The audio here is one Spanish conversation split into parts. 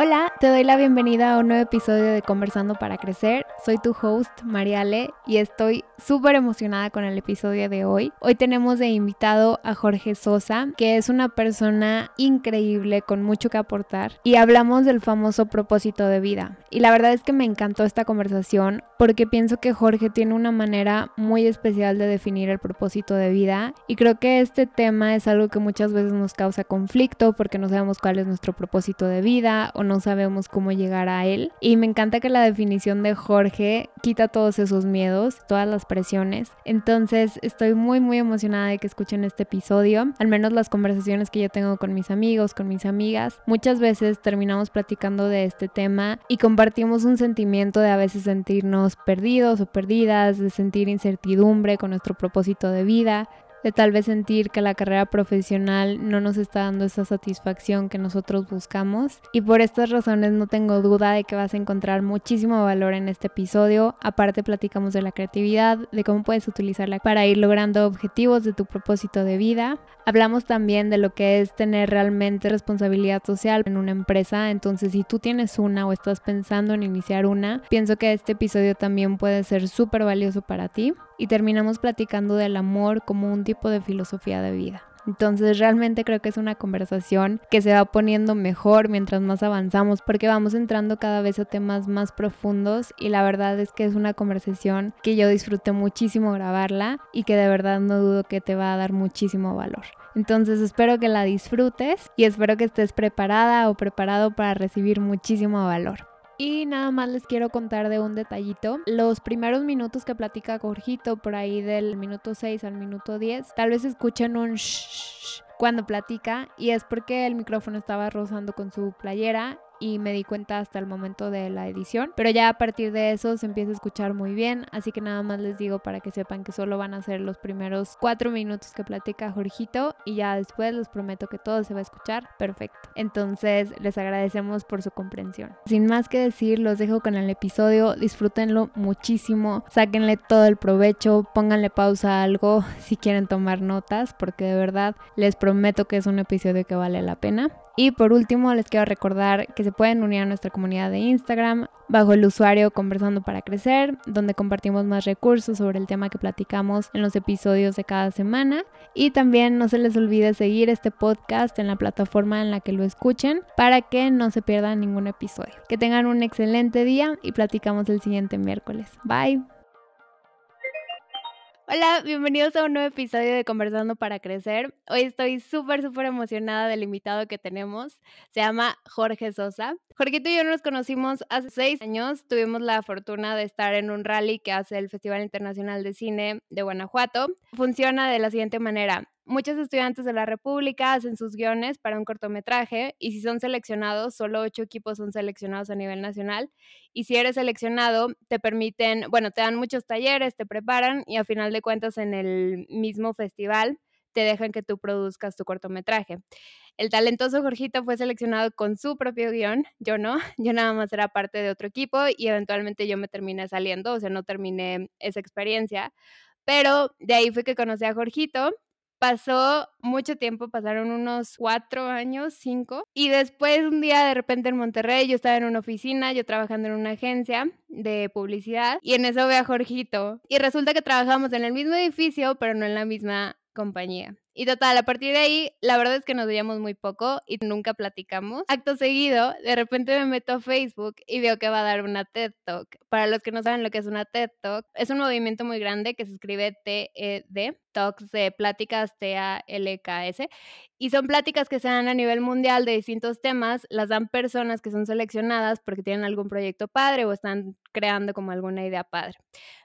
Hola, te doy la bienvenida a un nuevo episodio de Conversando para Crecer. Soy tu host, Mariale, y estoy súper emocionada con el episodio de hoy. Hoy tenemos de invitado a Jorge Sosa, que es una persona increíble con mucho que aportar, y hablamos del famoso propósito de vida. Y la verdad es que me encantó esta conversación porque pienso que Jorge tiene una manera muy especial de definir el propósito de vida, y creo que este tema es algo que muchas veces nos causa conflicto porque no sabemos cuál es nuestro propósito de vida o no sabemos cómo llegar a él. Y me encanta que la definición de Jorge quita todos esos miedos, todas las presiones. Entonces estoy muy muy emocionada de que escuchen este episodio, al menos las conversaciones que yo tengo con mis amigos, con mis amigas. Muchas veces terminamos platicando de este tema y compartimos un sentimiento de a veces sentirnos perdidos o perdidas, de sentir incertidumbre con nuestro propósito de vida de tal vez sentir que la carrera profesional no nos está dando esa satisfacción que nosotros buscamos. Y por estas razones no tengo duda de que vas a encontrar muchísimo valor en este episodio. Aparte platicamos de la creatividad, de cómo puedes utilizarla para ir logrando objetivos de tu propósito de vida. Hablamos también de lo que es tener realmente responsabilidad social en una empresa. Entonces si tú tienes una o estás pensando en iniciar una, pienso que este episodio también puede ser súper valioso para ti y terminamos platicando del amor como un tipo de filosofía de vida. Entonces realmente creo que es una conversación que se va poniendo mejor mientras más avanzamos porque vamos entrando cada vez a temas más profundos y la verdad es que es una conversación que yo disfruté muchísimo grabarla y que de verdad no dudo que te va a dar muchísimo valor. Entonces espero que la disfrutes y espero que estés preparada o preparado para recibir muchísimo valor. Y nada más les quiero contar de un detallito. Los primeros minutos que platica Jorgito, por ahí del minuto 6 al minuto 10, tal vez escuchen un shh cuando platica y es porque el micrófono estaba rozando con su playera y me di cuenta hasta el momento de la edición. Pero ya a partir de eso se empieza a escuchar muy bien, así que nada más les digo para que sepan que solo van a ser los primeros cuatro minutos que platica Jorgito y ya después les prometo que todo se va a escuchar perfecto. Entonces les agradecemos por su comprensión. Sin más que decir, los dejo con el episodio, disfrútenlo muchísimo, sáquenle todo el provecho, pónganle pausa a algo si quieren tomar notas, porque de verdad les prometo que es un episodio que vale la pena. Y por último, les quiero recordar que se pueden unir a nuestra comunidad de Instagram bajo el usuario Conversando para Crecer, donde compartimos más recursos sobre el tema que platicamos en los episodios de cada semana. Y también no se les olvide seguir este podcast en la plataforma en la que lo escuchen para que no se pierdan ningún episodio. Que tengan un excelente día y platicamos el siguiente miércoles. Bye. Hola, bienvenidos a un nuevo episodio de Conversando para Crecer. Hoy estoy súper, súper emocionada del invitado que tenemos. Se llama Jorge Sosa. Jorgito y yo nos conocimos hace seis años. Tuvimos la fortuna de estar en un rally que hace el Festival Internacional de Cine de Guanajuato. Funciona de la siguiente manera. Muchos estudiantes de la República hacen sus guiones para un cortometraje y si son seleccionados, solo ocho equipos son seleccionados a nivel nacional. Y si eres seleccionado, te permiten, bueno, te dan muchos talleres, te preparan y a final de cuentas en el mismo festival te dejan que tú produzcas tu cortometraje. El talentoso Jorgito fue seleccionado con su propio guion, yo no, yo nada más era parte de otro equipo y eventualmente yo me terminé saliendo, o sea, no terminé esa experiencia. Pero de ahí fue que conocí a Jorgito Pasó mucho tiempo, pasaron unos cuatro años, cinco, y después un día de repente en Monterrey yo estaba en una oficina, yo trabajando en una agencia de publicidad, y en eso veo a Jorgito, y resulta que trabajamos en el mismo edificio, pero no en la misma компании. Y total, a partir de ahí, la verdad es que nos veíamos muy poco y nunca platicamos. Acto seguido, de repente me meto a Facebook y veo que va a dar una TED Talk. Para los que no saben lo que es una TED Talk, es un movimiento muy grande que se escribe T-E-D, Talks de pláticas T-A-L-K-S, y son pláticas que se dan a nivel mundial de distintos temas, las dan personas que son seleccionadas porque tienen algún proyecto padre o están creando como alguna idea padre.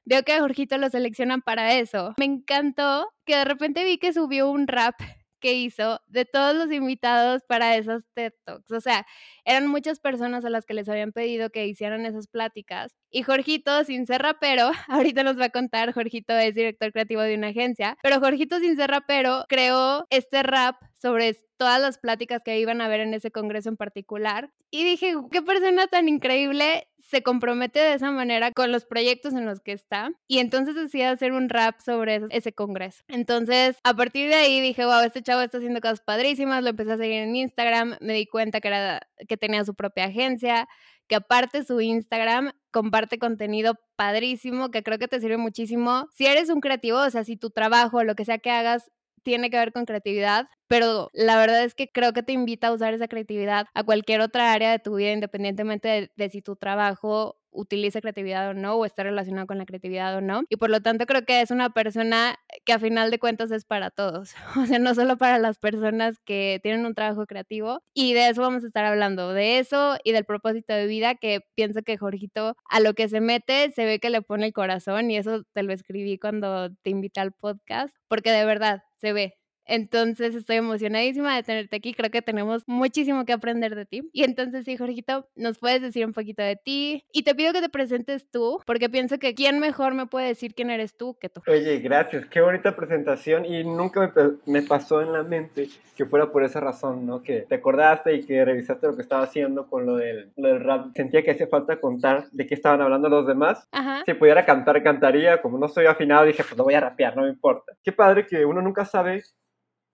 Veo que a Jorgito lo seleccionan para eso. Me encantó que de repente vi que subió un rap que hizo de todos los invitados para esas TED Talks. O sea, eran muchas personas a las que les habían pedido que hicieran esas pláticas. Y Jorgito, sin ser rapero, ahorita nos va a contar, Jorgito es director creativo de una agencia, pero Jorgito, sin ser rapero, creó este rap sobre todas las pláticas que iban a ver en ese congreso en particular. Y dije, qué persona tan increíble se compromete de esa manera con los proyectos en los que está y entonces decide hacer un rap sobre ese congreso. Entonces, a partir de ahí dije, wow, este chavo está haciendo cosas padrísimas, lo empecé a seguir en Instagram, me di cuenta que, era, que tenía su propia agencia, que aparte su Instagram comparte contenido padrísimo que creo que te sirve muchísimo. Si eres un creativo, o sea, si tu trabajo, lo que sea que hagas, tiene que ver con creatividad, pero la verdad es que creo que te invita a usar esa creatividad a cualquier otra área de tu vida, independientemente de, de si tu trabajo utilice creatividad o no, o está relacionado con la creatividad o no. Y por lo tanto creo que es una persona que a final de cuentas es para todos, o sea, no solo para las personas que tienen un trabajo creativo. Y de eso vamos a estar hablando, de eso y del propósito de vida, que pienso que Jorgito a lo que se mete se ve que le pone el corazón y eso te lo escribí cuando te invité al podcast, porque de verdad se ve, entonces estoy emocionadísima de tenerte aquí. Creo que tenemos muchísimo que aprender de ti. Y entonces, sí, Jorgito, nos puedes decir un poquito de ti. Y te pido que te presentes tú, porque pienso que quién mejor me puede decir quién eres tú que tú. Oye, gracias. Qué bonita presentación. Y nunca me, pasó en la mente que fuera por esa razón, ¿no? Que te acordaste y que revisaste lo que estaba haciendo con lo del, rap. Sentía que hacía falta contar de qué estaban hablando los demás. Si pudiera cantar, cantaría. Como no estoy afinado, dije, pues no voy a rapear, no me importa. Qué padre que uno nunca sabe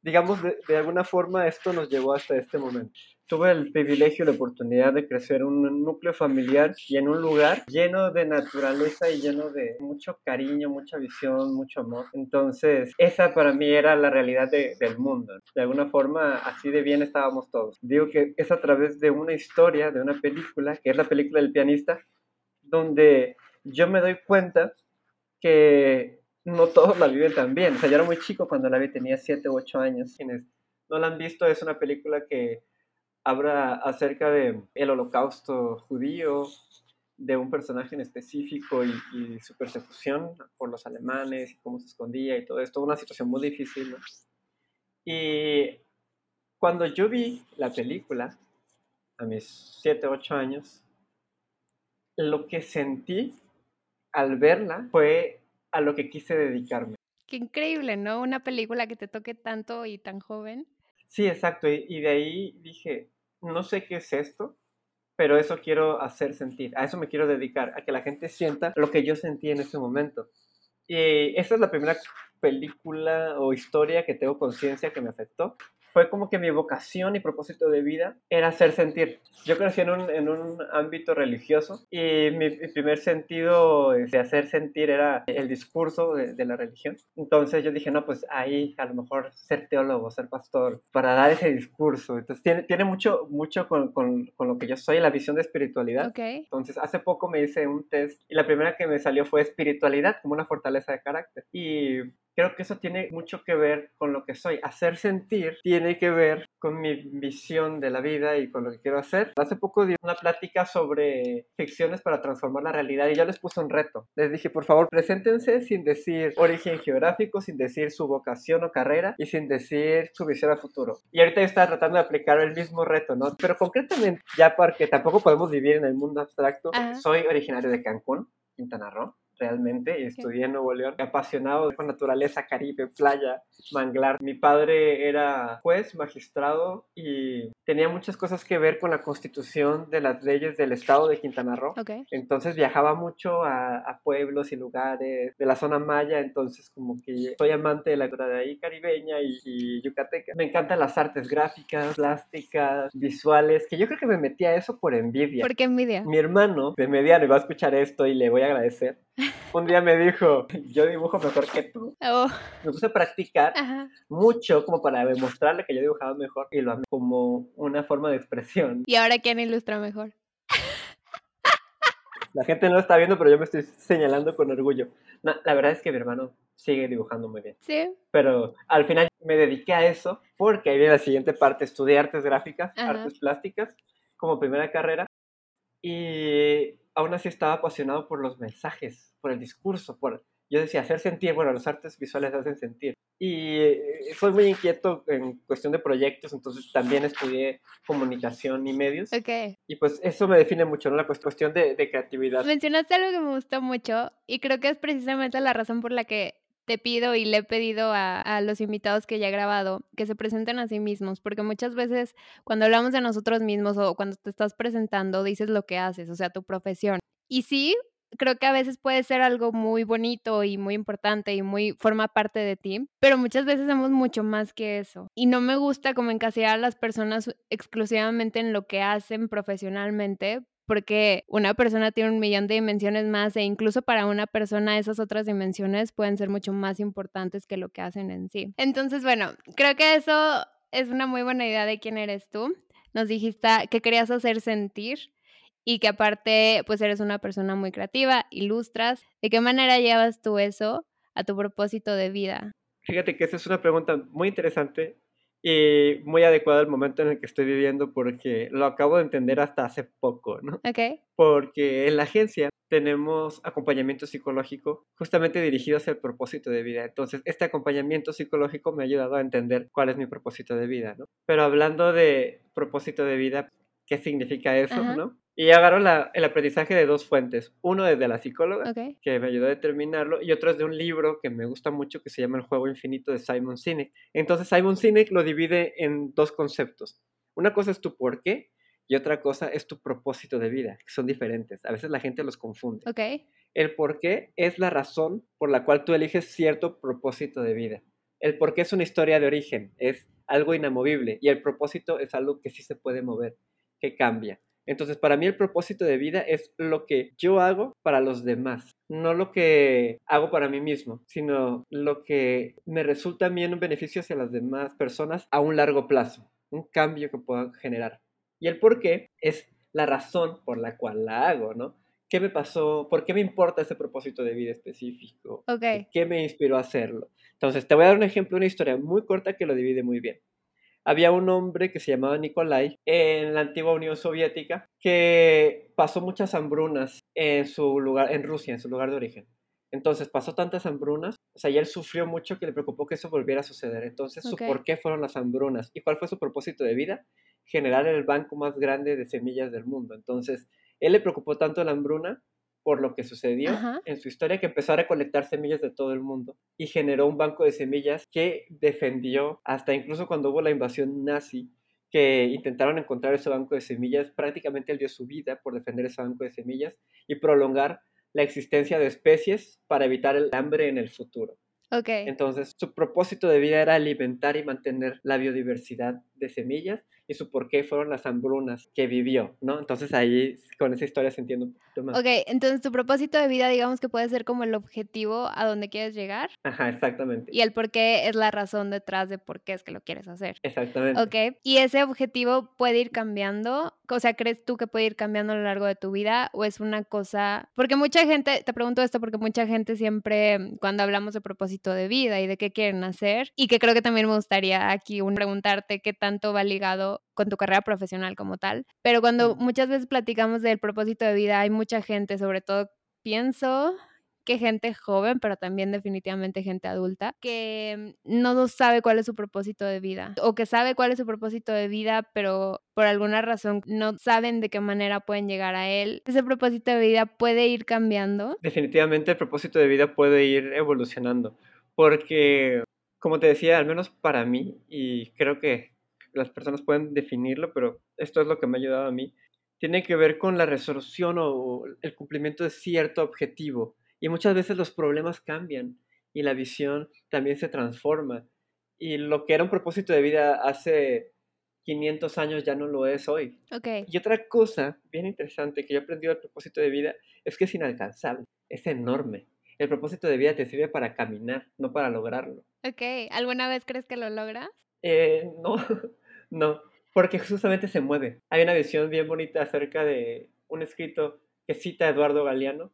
digamos, de, alguna forma esto nos llevó hasta este momento. Tuve el privilegio, la oportunidad de crecer en un núcleo familiar y en un lugar lleno de naturaleza y lleno de mucho cariño, mucha visión, mucho amor. Entonces, esa para mí era la realidad del mundo. De alguna forma, así de bien estábamos todos. Digo que es a través de una historia, de una película, que es la película del pianista, donde yo me doy cuenta que no todos la viven tan bien. O sea, yo era muy chico cuando la vi, tenía 7 u 8 años. Quienes no la han visto, es una película que habla acerca de holocausto judío, de un personaje en específico y, su persecución por los alemanes y cómo se escondía y todo esto. Una situación muy difícil. Y cuando yo vi la película, a mis 7, 8 años, lo que sentí al verla fue a lo que quise dedicarme. Qué increíble, ¿no? Una película que te toque tanto y tan joven. Sí, exacto. Y, de ahí dije, no sé qué es esto, pero eso quiero hacer sentir, a eso me quiero dedicar, a que la gente sienta lo que yo sentí en ese momento. Y esa es la primera película o historia que tengo conciencia que me afectó fue como que mi vocación y propósito de vida era hacer sentir. Yo crecí en un, en un ámbito religioso y mi, primer sentido de hacer sentir era el discurso de, de, la religión. Entonces yo dije, no, pues ahí a lo mejor ser teólogo, ser pastor, para dar ese discurso. Entonces tiene, tiene mucho, mucho con, con, con lo que yo soy, la visión de espiritualidad. Okay. Entonces hace poco me hice un test y la primera que me salió fue espiritualidad como una fortaleza de carácter. Y creo que eso tiene mucho que ver con lo que soy. Hacer sentir tiene que ver con mi visión de la vida y con lo que quiero hacer. Hace poco di una plática sobre ficciones para transformar la realidad y yo les puse un reto. Les dije, por favor, preséntense sin decir origen geográfico, sin decir su vocación o carrera y sin decir su visión a futuro. Y ahorita yo estaba tratando de aplicar el mismo reto, ¿no? Pero concretamente, ya porque tampoco podemos vivir en el mundo abstracto, soy originario de Cancún, Quintana Roo realmente. Estudié en Nuevo León, apasionado con naturaleza, Caribe, playa, manglar. Mi padre era juez, magistrado y tenía muchas cosas que ver con la constitución de las leyes del estado de Quintana Roo. Entonces viajaba mucho a, pueblos y lugares de la zona maya, entonces como que soy amante de la cultura de ahí caribeña y, yucateca. Me encantan las artes gráficas, plásticas, visuales, que yo creo que me metí a eso por envidia. ¿Por qué envidia? Mi hermano de mediano va a escuchar esto y le voy a agradecer un día me dijo, yo dibujo mejor que tú. Oh. Me puse a practicar mucho como para demostrarle que yo dibujaba mejor y lo amé como una forma de expresión. ¿Y ahora quién ilustra mejor? La gente no lo está viendo, pero yo me estoy señalando con orgullo. la verdad es que mi hermano sigue dibujando muy bien. Sí. Pero al final me dediqué a eso porque ahí viene la siguiente parte, estudié artes gráficas, artes plásticas como primera carrera y aún así estaba apasionado por los mensajes, por el discurso, por... Yo decía, hacer sentir, bueno, las artes visuales hacen sentir. Y soy muy inquieto en cuestión de proyectos, entonces también estudié comunicación y medios. Ok. Y pues eso me define mucho, ¿no? La cuestión de, de creatividad. Mencionaste algo que me gustó mucho y creo que es precisamente la razón por la que te pido y le he pedido a, los invitados que ya he grabado que se presenten a sí mismos, porque muchas veces cuando hablamos de nosotros mismos o cuando te estás presentando dices lo que haces, o sea, tu profesión. Y sí, creo que a veces puede ser algo muy bonito y muy importante y muy forma parte de ti, pero muchas veces somos mucho más que eso. Y no me gusta como encasillar a las personas exclusivamente en lo que hacen profesionalmente, porque una persona tiene un millón de dimensiones más e incluso para una persona esas otras dimensiones pueden ser mucho más importantes que lo que hacen en sí. Entonces, bueno, creo que eso es una muy buena idea de quién eres tú. Nos dijiste que querías hacer sentir y que aparte pues eres una persona muy creativa, ilustras. ¿De qué manera llevas tú eso a tu propósito de vida? Fíjate que esa es una pregunta muy interesante y muy adecuada al momento en el que estoy viviendo porque lo acabo de entender hasta hace poco, ¿no? Ok. Porque en la agencia tenemos acompañamiento psicológico justamente dirigido hacia el propósito de vida. Entonces, este acompañamiento psicológico me ha ayudado a entender cuál es mi propósito de vida, ¿no? Pero hablando de propósito de vida, ¿qué significa eso, no? Y agarro el aprendizaje de dos fuentes. Uno es de la psicóloga, que me ayudó a determinarlo, y otro es de un libro que me gusta mucho que se llama El juego infinito de Simon Sinek. Entonces Simon Sinek lo divide en dos conceptos. Una cosa es tu por qué y otra cosa es tu propósito de vida, que son diferentes. A veces la gente los confunde. El por qué es la razón por la cual tú eliges cierto propósito de vida. El por qué es una historia de origen, es algo inamovible, y el propósito es algo que sí se puede mover, que cambia. Entonces, para mí el propósito de vida es lo que yo hago para los demás, no lo que hago para mí mismo, sino lo que me resulta a mí en un beneficio hacia las demás personas a un largo plazo, un cambio que pueda generar. Y el por qué es la razón por la cual la hago, ¿no? ¿Qué me pasó? ¿Por qué me importa ese propósito de vida específico? ¿Qué me inspiró a hacerlo? Entonces, te voy a dar un ejemplo, una historia muy corta que lo divide muy bien había un hombre que se llamaba Nikolai en la antigua Unión Soviética que pasó muchas hambrunas en su lugar, en Rusia, en su lugar de origen. Entonces pasó tantas hambrunas, o sea, y él sufrió mucho que le preocupó que eso volviera a suceder. Entonces, su por qué fueron las hambrunas y cuál fue su propósito de vida? Generar el banco más grande de semillas del mundo. Entonces, él le preocupó tanto la hambruna por lo que sucedió en su historia que empezó a recolectar semillas de todo el mundo y generó un banco de semillas que defendió hasta incluso cuando hubo la invasión nazi que intentaron encontrar ese banco de semillas, prácticamente él dio su vida por defender ese banco de semillas y prolongar la existencia de especies para evitar el hambre en el futuro. Okay. Entonces, su propósito de vida era alimentar y mantener la biodiversidad de semillas y su por qué fueron las hambrunas que vivió, ¿no? Entonces ahí con esa historia se entiende un poquito más. Ok, entonces tu propósito de vida digamos que puede ser como el objetivo a donde quieres llegar. Ajá, exactamente. Y el por qué es la razón detrás de por qué es que lo quieres hacer. Exactamente. Ok, y ese objetivo puede ir cambiando, o sea, ¿crees tú que puede ir cambiando a lo largo de tu vida o es una cosa, porque mucha gente, te pregunto esto porque mucha gente siempre cuando hablamos de propósito de vida y de qué quieren hacer, y que creo que también me gustaría aquí preguntarte qué tanto va ligado con tu carrera profesional como tal. Pero cuando muchas veces platicamos del propósito de vida, hay mucha gente, sobre todo pienso que gente joven, pero también definitivamente gente adulta, que no sabe cuál es su propósito de vida o que sabe cuál es su propósito de vida, pero por alguna razón no saben de qué manera pueden llegar a él. Ese propósito de vida puede ir cambiando. Definitivamente el propósito de vida puede ir evolucionando, porque como te decía, al menos para mí, y creo que las personas pueden definirlo, pero esto es lo que me ha ayudado a mí, tiene que ver con la resolución o el cumplimiento de cierto objetivo. Y muchas veces los problemas cambian y la visión también se transforma. Y lo que era un propósito de vida hace 500 años ya no lo es hoy. Okay. Y otra cosa bien interesante que yo he aprendido del propósito de vida es que es inalcanzable, es enorme. El propósito de vida te sirve para caminar, no para lograrlo. Ok, ¿alguna vez crees que lo logras? Eh, no, no, porque justamente se mueve. Hay una visión bien bonita acerca de un escrito que cita a Eduardo Galeano,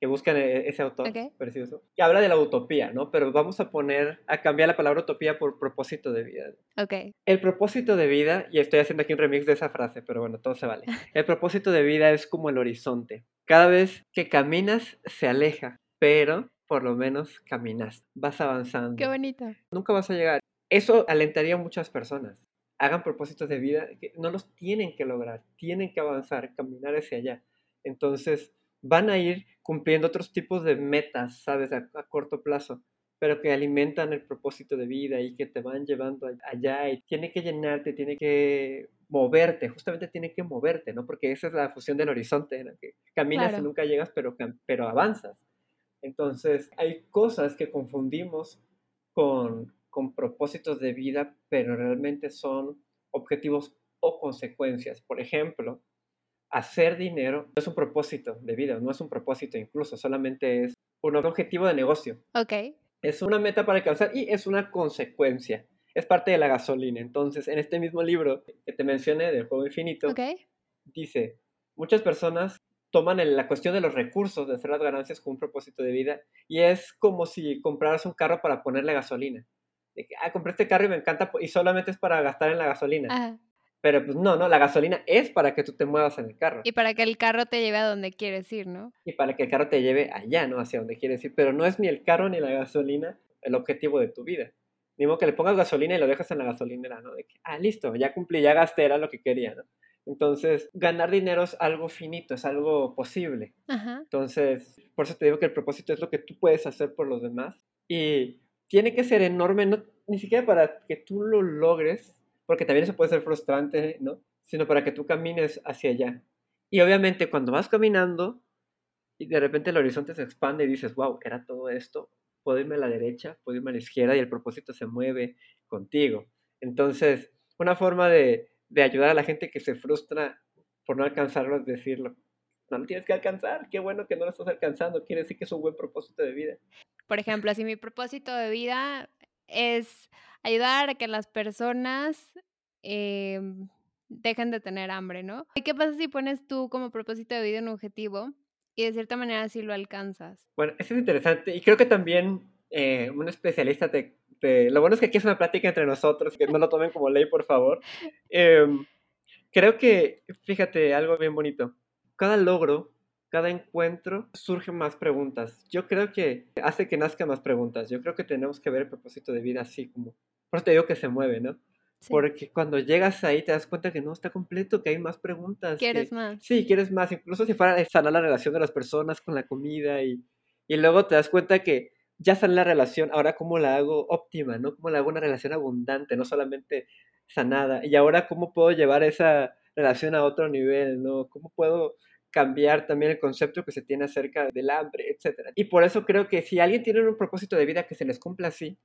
que buscan e-, ese autor precioso, que habla de la utopía, ¿no? Pero vamos a poner, a cambiar la palabra utopía por propósito de vida. Ok. El propósito de vida, y estoy haciendo aquí un remix de esa frase, pero bueno, todo se vale. El propósito de vida es como el horizonte. Cada vez que caminas, se aleja, pero por lo menos caminas, vas avanzando. Qué bonito. Nunca vas a llegar. Eso alentaría a muchas personas. Hagan propósitos de vida que no los tienen que lograr, tienen que avanzar, caminar hacia allá. Entonces, van a ir cumpliendo otros tipos de metas, ¿sabes? A, corto plazo. pero que alimentan el propósito de vida y que te van llevando allá y tiene que llenarte, tiene que moverte, justamente tiene que moverte, ¿no? Porque esa es la fusión del horizonte, en la que caminas y nunca llegas, pero, pero avanzas. Entonces, hay cosas que confundimos con, con propósitos de vida, pero realmente son objetivos o consecuencias. Por ejemplo, hacer dinero no es un propósito de vida, no es un propósito incluso, solamente es un objetivo de negocio. Ok. Es una meta para alcanzar y es una consecuencia. Es parte de la gasolina. Entonces, en este mismo libro que te mencioné del juego infinito, dice, muchas personas toman la cuestión de los recursos, de hacer las ganancias como un propósito de vida, y es como si compraras un carro para ponerle gasolina. De que, ah, compré este carro y me encanta, y solamente es para gastar en la gasolina. Pero pues no, no, la gasolina es para que tú te muevas en el carro. Y para que el carro te lleve a donde quieres ir, ¿no? Y para que el carro te lleve allá, ¿no? Hacia donde quieres ir. Pero no es ni el carro ni la gasolina el objetivo de tu vida. Ni modo que le pongas gasolina y lo dejas en la gasolinera, ¿no? De que, ah, listo, ya cumplí, ya gasté, era lo que quería, ¿no? Entonces, ganar dinero es algo finito, es algo posible. Entonces, por eso te digo que el propósito es lo que tú puedes hacer por los demás. Y tiene que ser enorme, no, ni siquiera para que tú lo logres, porque también eso puede ser frustrante, ¿no? Sino para que tú camines hacia allá. Y obviamente cuando vas caminando y de repente el horizonte se expande y dices, wow, era todo esto, puedo irme a la derecha, puedo irme a la izquierda y el propósito se mueve contigo. Entonces, una forma de, de ayudar a la gente que se frustra por no alcanzarlo es decirlo. No lo tienes que alcanzar, qué bueno que no lo estás alcanzando, quiere decir que es un buen propósito de vida. Por ejemplo, si mi propósito de vida es ayudar a que las personas em, dejen de tener hambre, ¿no? ¿Y qué pasa si pones tú como propósito de vida un objetivo y de cierta manera sí lo alcanzas? Bueno, eso es interesante y creo que también eh, un especialista te, Lo bueno es que aquí es una plática entre nosotros, que no lo tomen como ley, por favor. Em, creo que, fíjate, algo bien bonito. Cada logro cada encuentro surgen más preguntas. Yo creo que hace que nazcan más preguntas. Yo creo que tenemos que ver el propósito de vida así como por eso te digo que se mueve, ¿no? Porque cuando llegas ahí te das cuenta que no está completo, que hay más preguntas. ¿Quieres más? Sí, quieres más. Incluso si fuera sanar la relación de las personas con la comida y, y luego te das cuenta que ya sana la relación, ahora cómo la hago óptima, ¿no? Cómo la hago una relación abundante, no solamente sanada. Y ahora cómo puedo llevar esa relación a otro nivel, ¿no? ¿Cómo puedo cambiar también el concepto que se tiene acerca del hambre, etc. Y por eso creo que si alguien tiene un propósito de vida que se les cumpla así,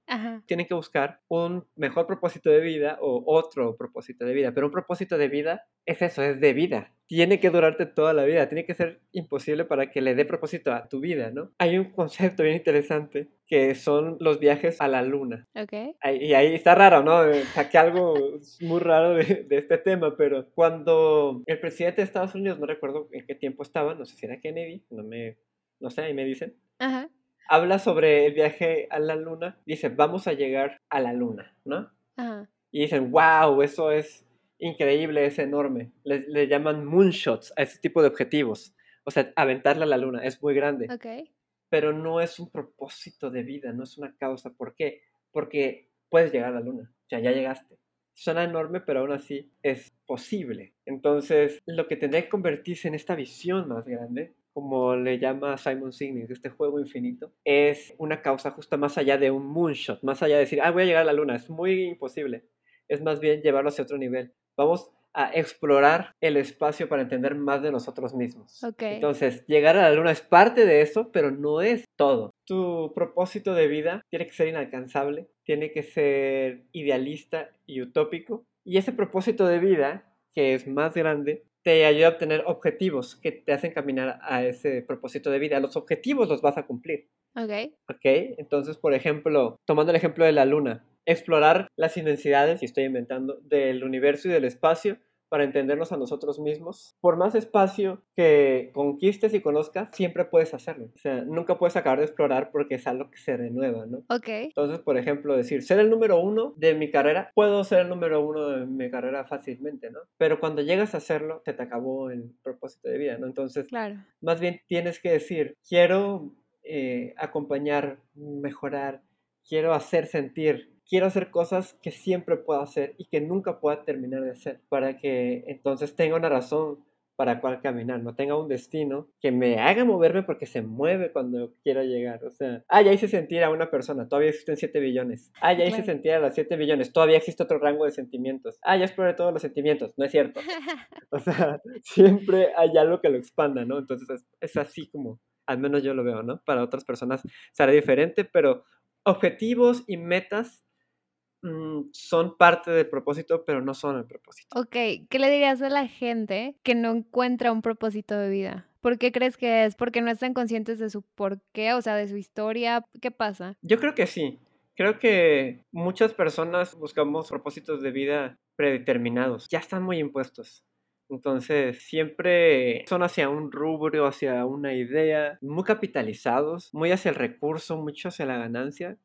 tienen que buscar un mejor propósito de vida o otro propósito de vida. Pero un propósito de vida es eso, es de vida. Tiene que durarte toda la vida, tiene que ser imposible para que le dé propósito a tu vida, ¿no? Hay un concepto bien interesante que son los viajes a la luna. Ok. Y ahí está raro, ¿no? Saqué algo muy raro de, de, este tema, pero cuando el presidente de Estados Unidos, no recuerdo en qué tiempo estaba, no sé si era Kennedy, no me, no sé, ahí me dicen. Ajá. Habla sobre el viaje a la luna, dice, vamos a llegar a la luna, ¿no? Ajá. Y dicen, wow, eso es increíble, es enorme. Le, le llaman moonshots a ese tipo de objetivos. O sea, aventarle a la luna, es muy grande. Ok pero no es un propósito de vida, no es una causa. ¿Por qué? Porque puedes llegar a la luna, o sea, ya llegaste. Suena enorme, pero aún así es posible. Entonces, lo que tendría que convertirse en esta visión más grande, como le llama Simon Sinek, este juego infinito, es una causa justa más allá de un moonshot, más allá de decir, ah, voy a llegar a la luna, es muy imposible. Es más bien llevarlo hacia otro nivel. Vamos a explorar el espacio para entender más de nosotros mismos. Entonces, llegar a la luna es parte de eso, pero no es todo. Tu propósito de vida tiene que ser inalcanzable, tiene que ser idealista y utópico. Y ese propósito de vida, que es más grande, te ayuda a obtener objetivos que te hacen caminar a ese propósito de vida. Los objetivos los vas a cumplir. Ok. Ok, entonces, por ejemplo, tomando el ejemplo de la luna, explorar las inmensidades, y estoy inventando, del universo y del espacio para entendernos a nosotros mismos. Por más espacio que conquistes y conozcas, siempre puedes hacerlo. O sea, nunca puedes acabar de explorar porque es algo que se renueva, ¿no? Ok. Entonces, por ejemplo, decir, ser el número uno de mi carrera, puedo ser el número uno de mi carrera fácilmente, ¿no? Pero cuando llegas a hacerlo, se te acabó el propósito de vida, ¿no? Entonces, claro. más bien tienes que decir, quiero eh, acompañar, mejorar, quiero hacer sentir quiero hacer cosas que siempre pueda hacer y que nunca pueda terminar de hacer, para que entonces tenga una razón para cuál caminar, no tenga un destino que me haga moverme porque se mueve cuando quiero llegar. O sea, ah, ya hice sentir a una persona, todavía existen 7 billones. Ah, ya hice sentir a las 7 billones, todavía existe otro rango de sentimientos. Ah, ya exploré todos los sentimientos, no es cierto. O sea, siempre hay algo que lo expanda, ¿no? Entonces es, es así como, al menos yo lo veo, ¿no? Para otras personas será diferente, pero objetivos y metas Mm, son parte del propósito, pero no son el propósito. Ok, ¿qué le dirías a la gente que no encuentra un propósito de vida? ¿Por qué crees que es? ¿Porque no están conscientes de su por qué, o sea, de su historia? ¿Qué pasa? Yo creo que sí. Creo que muchas personas buscamos propósitos de vida predeterminados. Ya están muy impuestos. Entonces, siempre son hacia un rubro, hacia una idea, muy capitalizados, muy hacia el recurso, mucho hacia la ganancia,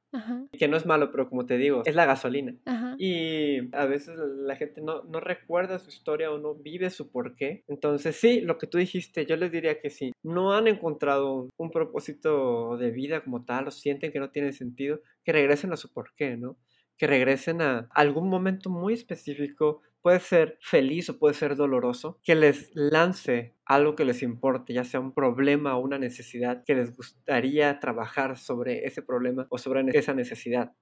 que no es malo, pero como te digo, es la gasolina. Y a veces la gente no, no recuerda su historia o no vive su porqué. Entonces, sí, lo que tú dijiste, yo les diría que sí. No han encontrado un propósito de vida como tal, o sienten que no tiene sentido, que regresen a su porqué, ¿no? que regresen a algún momento muy específico, puede ser feliz o puede ser doloroso, que les lance algo que les importe, ya sea un problema o una necesidad, que les gustaría trabajar sobre ese problema o sobre esa necesidad.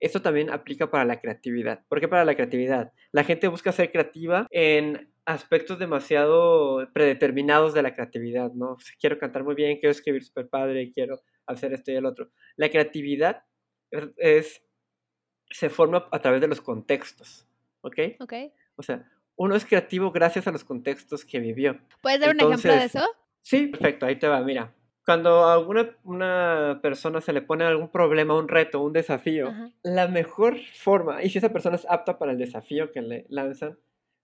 Esto también aplica para la creatividad. ¿Por qué para la creatividad? La gente busca ser creativa en aspectos demasiado predeterminados de la creatividad, ¿no? Quiero cantar muy bien, quiero escribir súper padre, quiero hacer esto y el otro. La creatividad es se forma a través de los contextos, ¿ok? Ok. O sea, uno es creativo gracias a los contextos que vivió. ¿Puedes dar un ejemplo de eso? Sí, perfecto, ahí te va, mira. Cuando a alguna una persona se le pone algún problema, un reto, un desafío, la mejor forma, y si esa persona es apta para el desafío que le lanzan,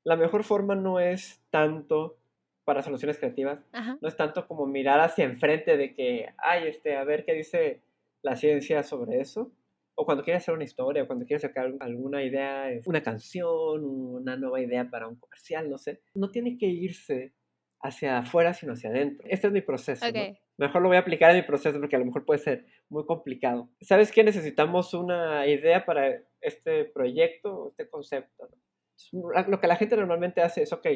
la mejor forma no es tanto para soluciones creativas, no es tanto como mirar hacia enfrente de que, ay, este, a ver qué dice la ciencia sobre eso, o cuando quieres hacer una historia, o cuando quieres sacar alguna idea, una canción, una nueva idea para un comercial, no sé, no tiene que irse hacia afuera, sino hacia adentro. Este es mi proceso. Mejor lo voy a aplicar en mi proceso porque a lo mejor puede ser muy complicado. ¿Sabes qué? Necesitamos una idea para este proyecto, este concepto. Lo que la gente normalmente hace es, ok,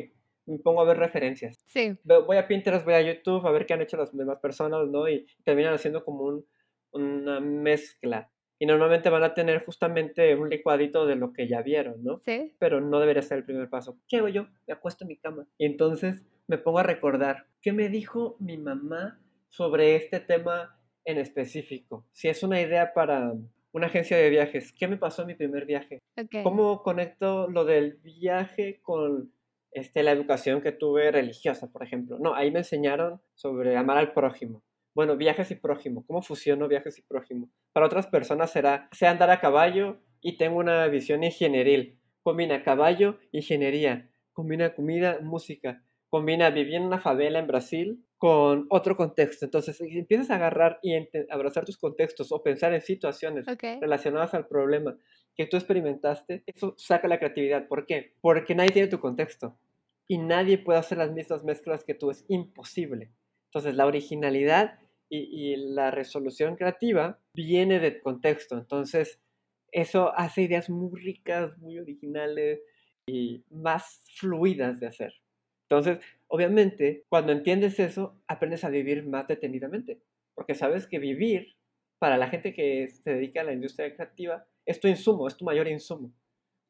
me pongo a ver referencias. Sí. Voy a Pinterest, voy a YouTube a ver qué han hecho las demás personas, ¿no? Y terminan haciendo como un, una mezcla y normalmente van a tener justamente un licuadito de lo que ya vieron, ¿no? Sí. Pero no debería ser el primer paso. ¿Qué hago yo? Me acuesto en mi cama. Y entonces me pongo a recordar qué me dijo mi mamá sobre este tema en específico. Si es una idea para una agencia de viajes, ¿qué me pasó en mi primer viaje? ¿Cómo conecto lo del viaje con este, la educación que tuve religiosa, por ejemplo? No, ahí me enseñaron sobre amar al prójimo. Bueno, viajes y prójimo. ¿Cómo fusiono viajes y prójimo? Para otras personas será, sé andar a caballo y tengo una visión ingenieril. Combina caballo, ingeniería. Combina comida, música. Combina vivir en una favela en Brasil con otro contexto. Entonces, empiezas a agarrar y abrazar tus contextos o pensar en situaciones relacionadas al problema que tú experimentaste, eso saca la creatividad. ¿Por qué? Porque nadie tiene tu contexto y nadie puede hacer las mismas mezclas que tú. Es imposible. Entonces, la originalidad y, la resolución creativa viene del contexto. Entonces, eso hace ideas muy ricas, muy originales y más fluidas de hacer. Entonces, obviamente, cuando entiendes eso, aprendes a vivir más detenidamente, porque sabes que vivir, para la gente que se dedica a la industria creativa, es tu insumo, es tu mayor insumo.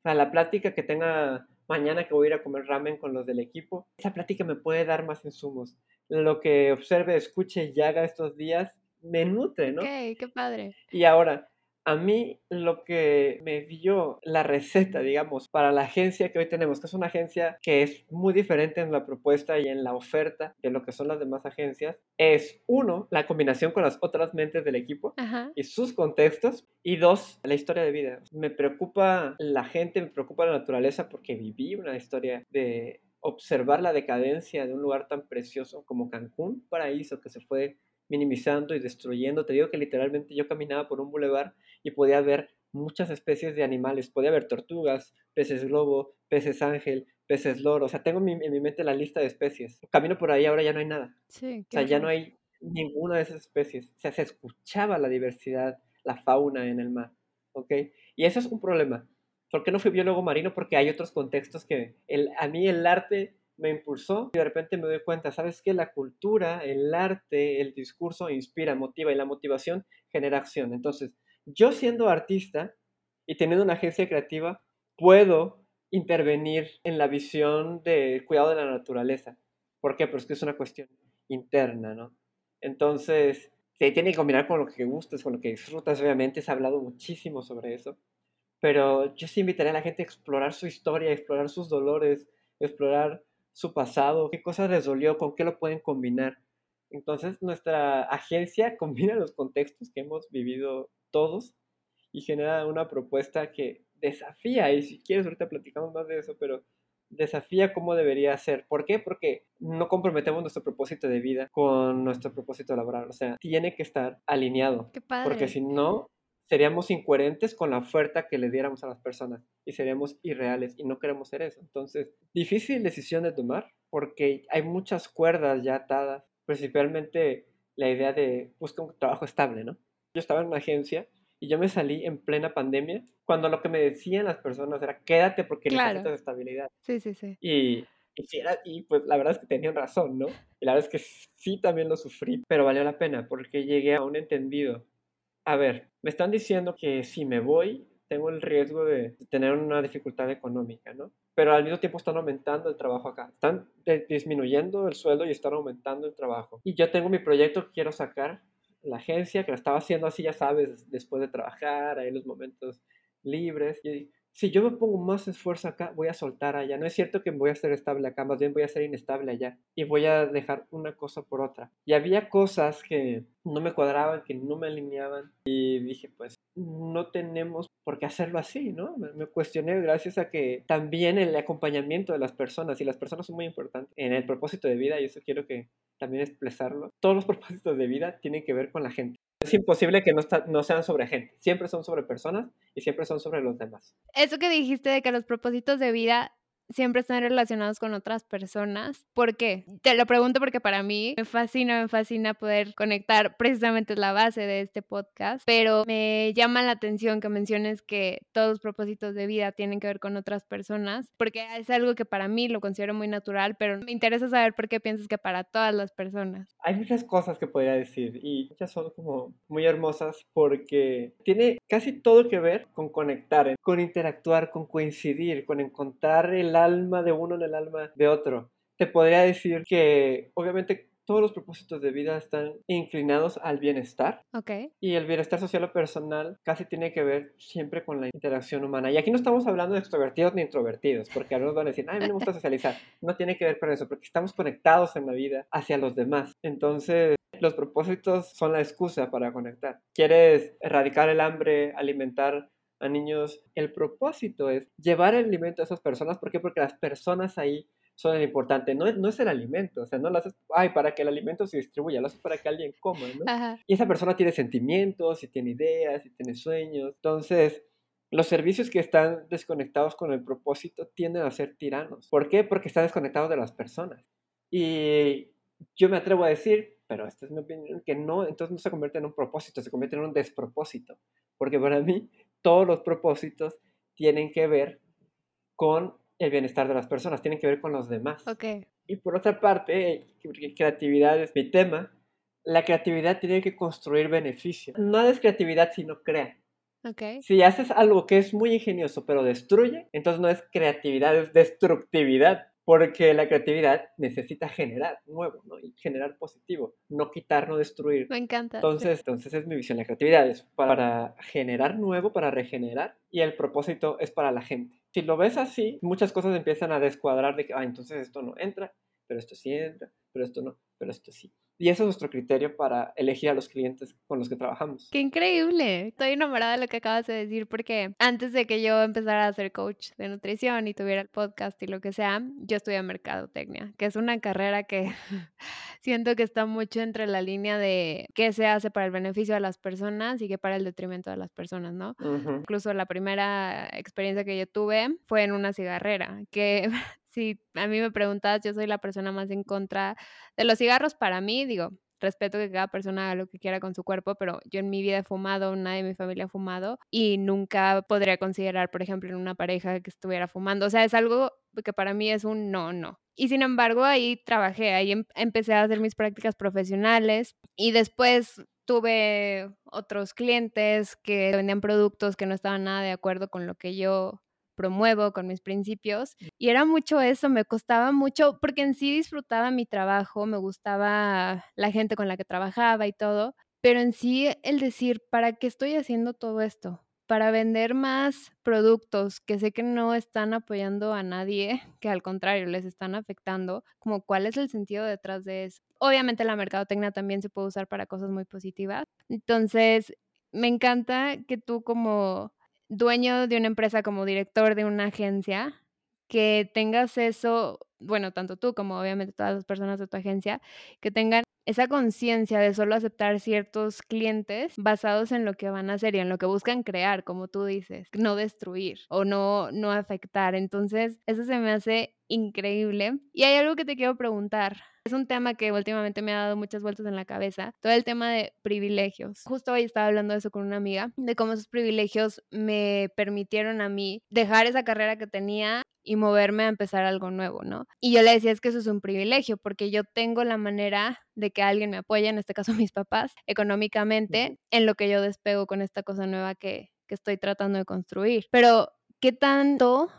Para la plática que tenga mañana que voy a ir a comer ramen con los del equipo, esa plática me puede dar más insumos lo que observe, escuche y haga estos días me nutre, ¿no? Ok, qué padre. Y ahora, a mí lo que me dio la receta, digamos, para la agencia que hoy tenemos, que es una agencia que es muy diferente en la propuesta y en la oferta de lo que son las demás agencias, es uno, la combinación con las otras mentes del equipo y sus contextos, y dos, la historia de vida. Me preocupa la gente, me preocupa la naturaleza porque viví una historia de observar la decadencia de un lugar tan precioso como Cancún, paraíso que se fue minimizando y destruyendo. Te digo que literalmente yo caminaba por un bulevar y podía ver muchas especies de animales. Podía ver tortugas, peces globo, peces ángel, peces loro. O sea, tengo en mi, mente la lista de especies. Camino por ahí, ahora ya no hay nada. Sí, o sea, ya no hay ninguna de esas especies. O sea, se escuchaba la diversidad, la fauna en el mar. ¿Ok? Y eso es un problema. ¿Por qué no fui biólogo marino? Porque hay otros contextos que el, a mí el arte me impulsó y de repente me doy cuenta, ¿sabes que La cultura, el arte, el discurso inspira, motiva y la motivación genera acción. Entonces, yo siendo artista y teniendo una agencia creativa, puedo intervenir en la visión de cuidado de la naturaleza. ¿Por qué? Porque es una cuestión interna, ¿no? Entonces, se tiene que combinar con lo que gustas, con lo que disfrutas, obviamente, se ha hablado muchísimo sobre eso, pero yo sí invitaría a la gente a explorar su historia, a explorar sus dolores, explorar su pasado, qué cosas les dolió, con qué lo pueden combinar. Entonces nuestra agencia combina los contextos que hemos vivido todos y genera una propuesta que desafía, y si quieres ahorita platicamos más de eso, pero desafía cómo debería ser. ¿Por qué? Porque no comprometemos nuestro propósito de vida con nuestro propósito laboral. O sea, tiene que estar alineado. Qué padre. Porque si no, seríamos incoherentes con la oferta que le diéramos a las personas y seríamos irreales y no queremos ser eso. Entonces, difícil decisión de tomar porque hay muchas cuerdas ya atadas, principalmente la idea de buscar un trabajo estable, ¿no? Yo estaba en una agencia y yo me salí en plena pandemia cuando lo que me decían las personas era quédate porque necesitas estabilidad. Sí, sí, sí. Y, y, y pues la verdad es que tenían razón, ¿no? Y la verdad es que sí también lo sufrí, pero valió la pena porque llegué a un entendido a ver, me están diciendo que si me voy, tengo el riesgo de tener una dificultad económica, ¿no? Pero al mismo tiempo están aumentando el trabajo acá. Están disminuyendo el sueldo y están aumentando el trabajo. Y yo tengo mi proyecto que quiero sacar, la agencia, que lo estaba haciendo así, ya sabes, después de trabajar, ahí los momentos libres. Y si yo me pongo más esfuerzo acá, voy a soltar allá. No es cierto que voy a ser estable acá, más bien voy a ser inestable allá. Y voy a dejar una cosa por otra. Y había cosas que no me cuadraban, que no me alineaban. Y dije, pues no tenemos por qué hacerlo así, ¿no? Me, cuestioné gracias a que también el acompañamiento de las personas, y las personas son muy importantes en el propósito de vida, y eso quiero que también expresarlo. Todos los propósitos de vida tienen que ver con la gente. Es imposible que no, sean sobre gente, siempre son sobre personas y siempre son sobre los demás. Eso que dijiste de que los propósitos de vida siempre están relacionados con otras personas. ¿Por qué? Te lo pregunto porque para mí me fascina, me fascina poder conectar, precisamente la base de este podcast, pero me llama la atención que menciones que todos los propósitos de vida tienen que ver con otras personas, porque es algo que para mí lo considero muy natural, pero me interesa saber por qué piensas que para todas las personas. Hay muchas cosas que podría decir y muchas son como muy hermosas porque tiene casi todo que ver con conectar, con interactuar, con coincidir, con encontrar el alma de uno en el alma de otro. Te podría decir que obviamente todos los propósitos de vida están inclinados al bienestar. Okay. Y el bienestar social o personal casi tiene que ver siempre con la interacción humana. Y aquí no estamos hablando de extrovertidos ni introvertidos, porque algunos van a decir, ay, me gusta socializar. No tiene que ver con eso, porque estamos conectados en la vida hacia los demás. Entonces, los propósitos son la excusa para conectar. ¿Quieres erradicar el hambre, alimentar a niños, el propósito es llevar el alimento a esas personas. ¿Por qué? Porque las personas ahí son el importante. No, no es el alimento, o sea, no lo haces, ay, para que el alimento se distribuya, lo haces para que alguien coma, ¿no? Y esa persona tiene sentimientos, y tiene ideas, y tiene sueños. Entonces, los servicios que están desconectados con el propósito tienden a ser tiranos. ¿Por qué? Porque están desconectados de las personas. Y yo me atrevo a decir, pero esta es mi opinión, que no, entonces no se convierte en un propósito, se convierte en un despropósito. Porque para mí todos los propósitos tienen que ver con el bienestar de las personas, tienen que ver con los demás. Okay. Y por otra parte, creatividad es mi tema, la creatividad tiene que construir beneficio. No es creatividad, sino crea. Okay. Si haces algo que es muy ingenioso pero destruye, entonces no es creatividad, es destructividad porque la creatividad necesita generar nuevo, ¿no? Y generar positivo, no quitar, no destruir. Me encanta. Entonces, entonces es mi visión, la creatividad es para generar nuevo, para regenerar, y el propósito es para la gente. Si lo ves así, muchas cosas empiezan a descuadrar de que, ah, entonces esto no entra, pero esto sí entra, pero esto no, pero esto sí. Y eso es nuestro criterio para elegir a los clientes con los que trabajamos. ¡Qué increíble! Estoy enamorada de lo que acabas de decir porque antes de que yo empezara a ser coach de nutrición y tuviera el podcast y lo que sea, yo estudié mercadotecnia, que es una carrera que siento que está mucho entre la línea de qué se hace para el beneficio de las personas y qué para el detrimento de las personas, ¿no? Incluso la primera experiencia que yo tuve fue en una cigarrera, que si a mí me preguntas, yo soy la persona más en contra de los cigarros para mí, digo, respeto que cada persona haga lo que quiera con su cuerpo, pero yo en mi vida he fumado, nadie de mi familia ha fumado y nunca podría considerar, por ejemplo, en una pareja que estuviera fumando. O sea, es algo que para mí es un no, no. Y sin embargo, ahí trabajé, ahí em, empecé a hacer mis prácticas profesionales y después tuve otros clientes que vendían productos que no estaban nada de acuerdo con lo que yo promuevo, con mis principios. Y era mucho eso, me costaba mucho, porque en sí disfrutaba mi trabajo, me gustaba la gente con la que trabajaba y todo, pero en sí el decir, ¿para qué estoy haciendo todo esto? para vender más productos que sé que no están apoyando a nadie, que al contrario les están afectando, como cuál es el sentido detrás de eso. Obviamente la mercadotecnia también se puede usar para cosas muy positivas. Entonces, me encanta que tú como dueño de una empresa, como director de una agencia, que tengas eso, bueno, tanto tú como obviamente todas las personas de tu agencia, que tengan esa conciencia de solo aceptar ciertos clientes basados en lo que van a hacer y en lo que buscan crear, como tú dices, no destruir o no, no afectar. Entonces, eso se me hace increíble. Y hay algo que te quiero preguntar. Es un tema que últimamente me ha dado muchas vueltas en la cabeza, todo el tema de privilegios. Justo hoy estaba hablando de eso con una amiga, de cómo esos privilegios me permitieron a mí dejar esa carrera que tenía y moverme a empezar algo nuevo, ¿no? Y yo le decía, es que eso es un privilegio, porque yo tengo la manera de que alguien me apoye, en este caso mis papás, económicamente, en lo que yo despego con esta cosa nueva que, que estoy tratando de construir. Pero, ¿qué tanto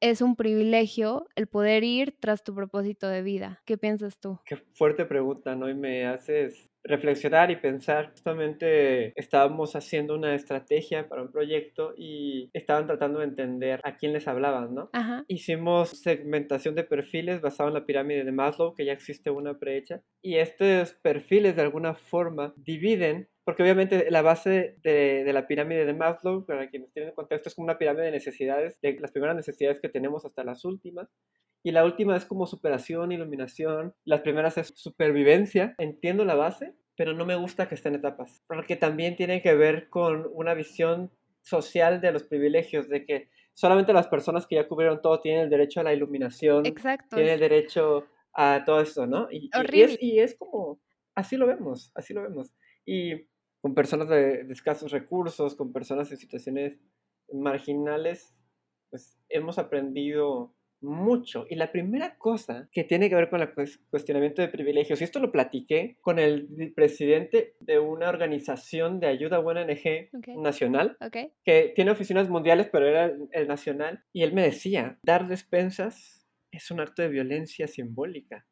es un privilegio el poder ir tras tu propósito de vida. ¿Qué piensas tú? Qué fuerte pregunta, ¿no? Y me haces reflexionar y pensar. Justamente estábamos haciendo una estrategia para un proyecto y estaban tratando de entender a quién les hablaban, ¿no? Ajá. Hicimos segmentación de perfiles basado en la pirámide de Maslow, que ya existe una prehecha, y estos perfiles de alguna forma dividen porque obviamente la base de, de, la pirámide de Maslow, para quienes tienen contexto, es como una pirámide de necesidades, de las primeras necesidades que tenemos hasta las últimas. Y la última es como superación, iluminación. Las primeras es supervivencia. Entiendo la base, pero no me gusta que estén en etapas. Porque también tiene que ver con una visión social de los privilegios, de que solamente las personas que ya cubrieron todo tienen el derecho a la iluminación. Exacto. Tienen el derecho a todo eso, ¿no? Y, y, es, y es como, así lo vemos, así lo vemos. Y con personas de, escasos recursos, con personas en situaciones marginales, pues hemos aprendido mucho. Y la primera cosa que tiene que ver con el cuestionamiento de privilegios, y esto lo platiqué con el presidente de una organización de ayuda a una ONG nacional, que tiene oficinas mundiales, pero era el nacional, y él me decía, dar despensas es un acto de violencia simbólica.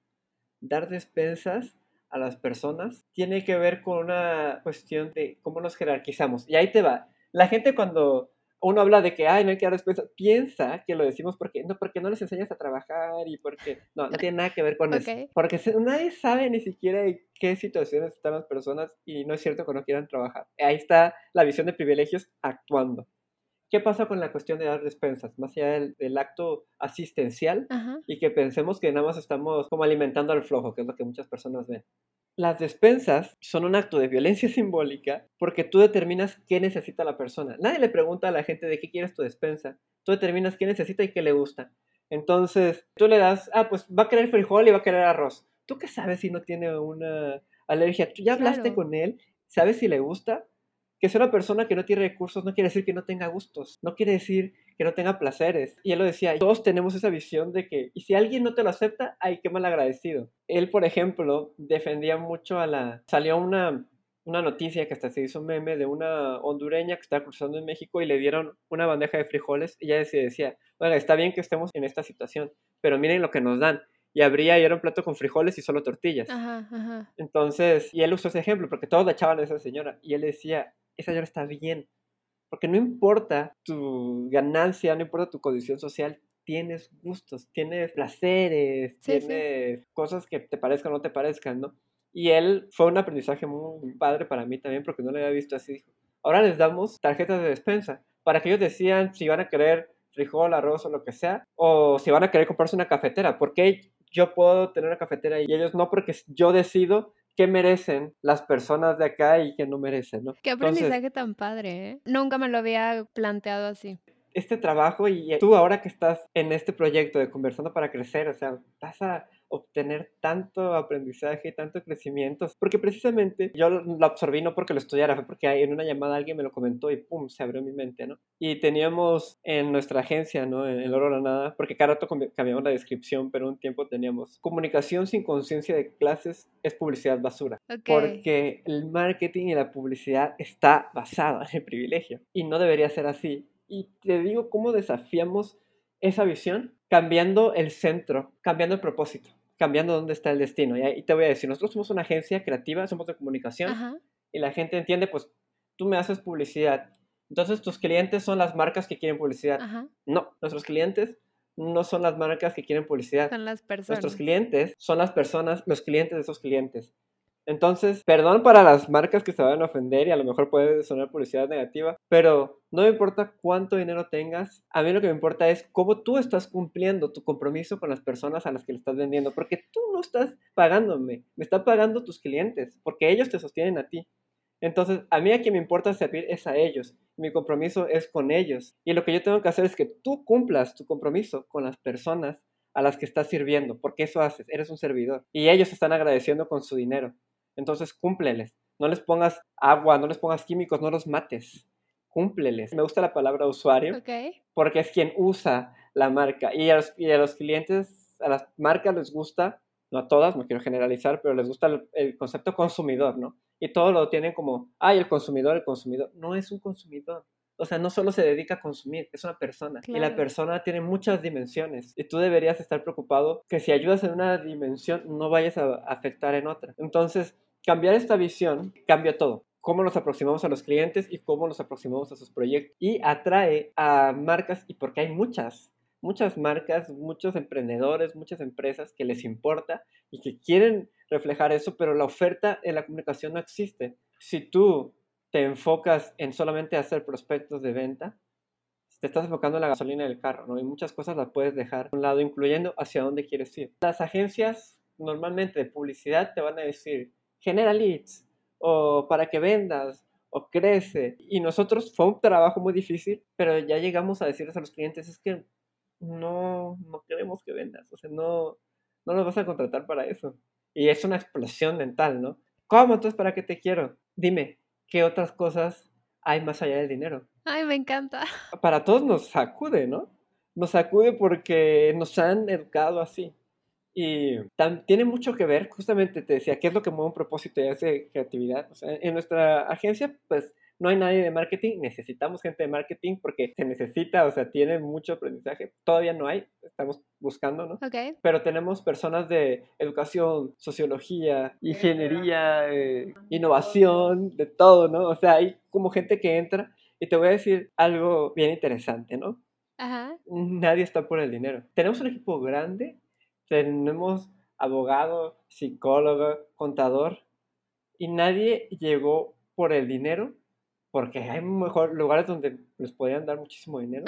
Dar despensas a las personas tiene que ver con una cuestión de cómo nos jerarquizamos. Y ahí te va. La gente cuando uno habla de que, ay, no hay que dar despensa, piensa que lo decimos porque no, porque no les enseñas a trabajar y porque, no, no tiene nada que ver con eso. Porque nadie sabe ni siquiera en qué situaciones están las personas y no es cierto que no quieran trabajar. Ahí está la visión de privilegios actuando. ¿Qué pasa con la cuestión de dar despensas? Más allá del, acto asistencial y que pensemos que nada más estamos como alimentando al flojo, que es lo que muchas personas ven. Las despensas son un acto de violencia simbólica porque tú determinas qué necesita la persona. Nadie le pregunta a la gente de qué quieres tu despensa. Tú determinas qué necesita y qué le gusta. Entonces, tú le das, ah, pues va a querer frijol y va a querer arroz. ¿Tú qué sabes si no tiene una alergia? Tú ya hablaste con él, sabes si le gusta que sea una persona que no tiene recursos no quiere decir que no tenga gustos, no quiere decir que no tenga placeres. Y él lo decía, todos tenemos esa visión de que, y si alguien no te lo acepta, ay, qué mal agradecido. Él, por ejemplo, defendía mucho a la... Salió una, una noticia que hasta se hizo un meme de una hondureña que estaba cruzando en México y le dieron una bandeja de frijoles y ella decía, bueno, está bien que estemos en esta situación, pero miren lo que nos dan y abría y era un plato con frijoles y solo tortillas. Entonces, y él usó ese ejemplo porque todos la echaban a esa señora y él decía, esa señora está bien. Porque no importa tu ganancia, no importa tu condición social, tienes gustos, tienes placeres, tienes cosas que te parezcan o no te parezcan, ¿no? Y él fue un aprendizaje muy padre para mí también porque no lo había visto así. Ahora les damos tarjetas de despensa para que ellos decían si van a querer frijol, arroz o lo que sea, o si van a querer comprarse una cafetera. porque yo puedo tener una cafetera y ellos no? Porque yo decido qué merecen las personas de acá y qué no merecen, ¿no? Qué aprendizaje tan padre, ¿eh? Nunca me lo había planteado así. Este trabajo y tú ahora que estás en este proyecto de Conversando para Crecer, o sea, vas a obtener tanto aprendizaje, tanto crecimiento, porque precisamente yo lo absorbí no porque lo estudiara, fue porque en una llamada alguien me lo comentó y pum, se abrió mi mente, ¿no? Y teníamos en nuestra agencia, ¿no? En el Oro la Nada, porque cada rato cambiamos la descripción, pero un tiempo teníamos comunicación sin conciencia de clases es publicidad basura. Porque el marketing y la publicidad está basado en el privilegio y no debería ser así. Y te digo cómo desafiamos esa visión cambiando el centro, cambiando el propósito, cambiando dónde está el destino. Y te voy a decir, nosotros somos una agencia creativa, somos de comunicación y la gente entiende, pues tú me haces publicidad. Entonces tus clientes son las marcas que quieren publicidad. No, nuestros clientes no son las marcas que quieren publicidad. Son las personas. Nuestros clientes son las personas, los clientes de esos clientes. Entonces, perdón para las marcas que se van a ofender y a lo mejor puede sonar publicidad negativa, pero no me importa cuánto dinero tengas, a mí lo que me importa es cómo tú estás cumpliendo tu compromiso con las personas a las que le estás vendiendo, porque tú no estás pagándome, me están pagando tus clientes, porque ellos te sostienen a ti. Entonces, a mí a quien me importa servir es a ellos. Mi compromiso es con ellos. Y lo que yo tengo que hacer es que tú cumplas tu compromiso con las personas a las que estás sirviendo, porque eso haces, eres un servidor. Y ellos están agradeciendo con su dinero. Entonces cúmpleles. No les pongas agua, no les pongas químicos, no los mates. Cúmpleles. Me gusta la palabra usuario porque es quien usa la marca. Y a, los, y a los clientes, a las marcas les gusta, no a todas, no quiero generalizar, pero les gusta el, concepto consumidor, ¿no? Y todo lo tienen como, ay, el consumidor, el consumidor. No es un consumidor. O sea, no solo se dedica a consumir, es una persona. Y la persona tiene muchas dimensiones. Y tú deberías estar preocupado que si ayudas en una dimensión, no vayas a afectar en otra. Entonces, Cambiar esta visión cambia todo cómo nos aproximamos a los clientes y cómo nos aproximamos a sus proyectos. Y atrae a marcas, y porque hay muchas, muchas marcas, muchos emprendedores, muchas empresas que les importa y que quieren reflejar eso, pero la oferta en la comunicación no existe. Si tú te enfocas en solamente hacer prospectos de venta, te estás enfocando en la gasolina del carro, ¿no? Y muchas cosas las puedes dejar a un lado, incluyendo hacia dónde quieres ir. Las agencias normalmente de publicidad te van a decir, genera leads o para que vendas o crece. Y nosotros fue un trabajo muy difícil, pero ya llegamos a decirles a los clientes, es que no, no queremos que vendas, o sea, no, no nos vas a contratar para eso. Y es una explosión mental, ¿no? ¿Cómo entonces para qué te quiero? Dime, ¿qué otras cosas hay más allá del dinero? Ay, me encanta. Para todos nos sacude, ¿no? Nos sacude porque nos han educado así. Y tiene mucho que ver, justamente te decía, qué es lo que mueve un propósito y hace creatividad. O sea, en nuestra agencia, pues no hay nadie de marketing, necesitamos gente de marketing porque se necesita, o sea, tiene mucho aprendizaje. Todavía no hay, estamos buscando, ¿no? Ok. Pero tenemos personas de educación, sociología, ingeniería, eh, innovación, de todo, ¿no? O sea, hay como gente que entra y te voy a decir algo bien interesante, ¿no? Ajá. Nadie está por el dinero. Tenemos un equipo grande tenemos abogado, psicólogo, contador, y nadie llegó por el dinero, porque hay mejor lugares donde les podían dar muchísimo dinero,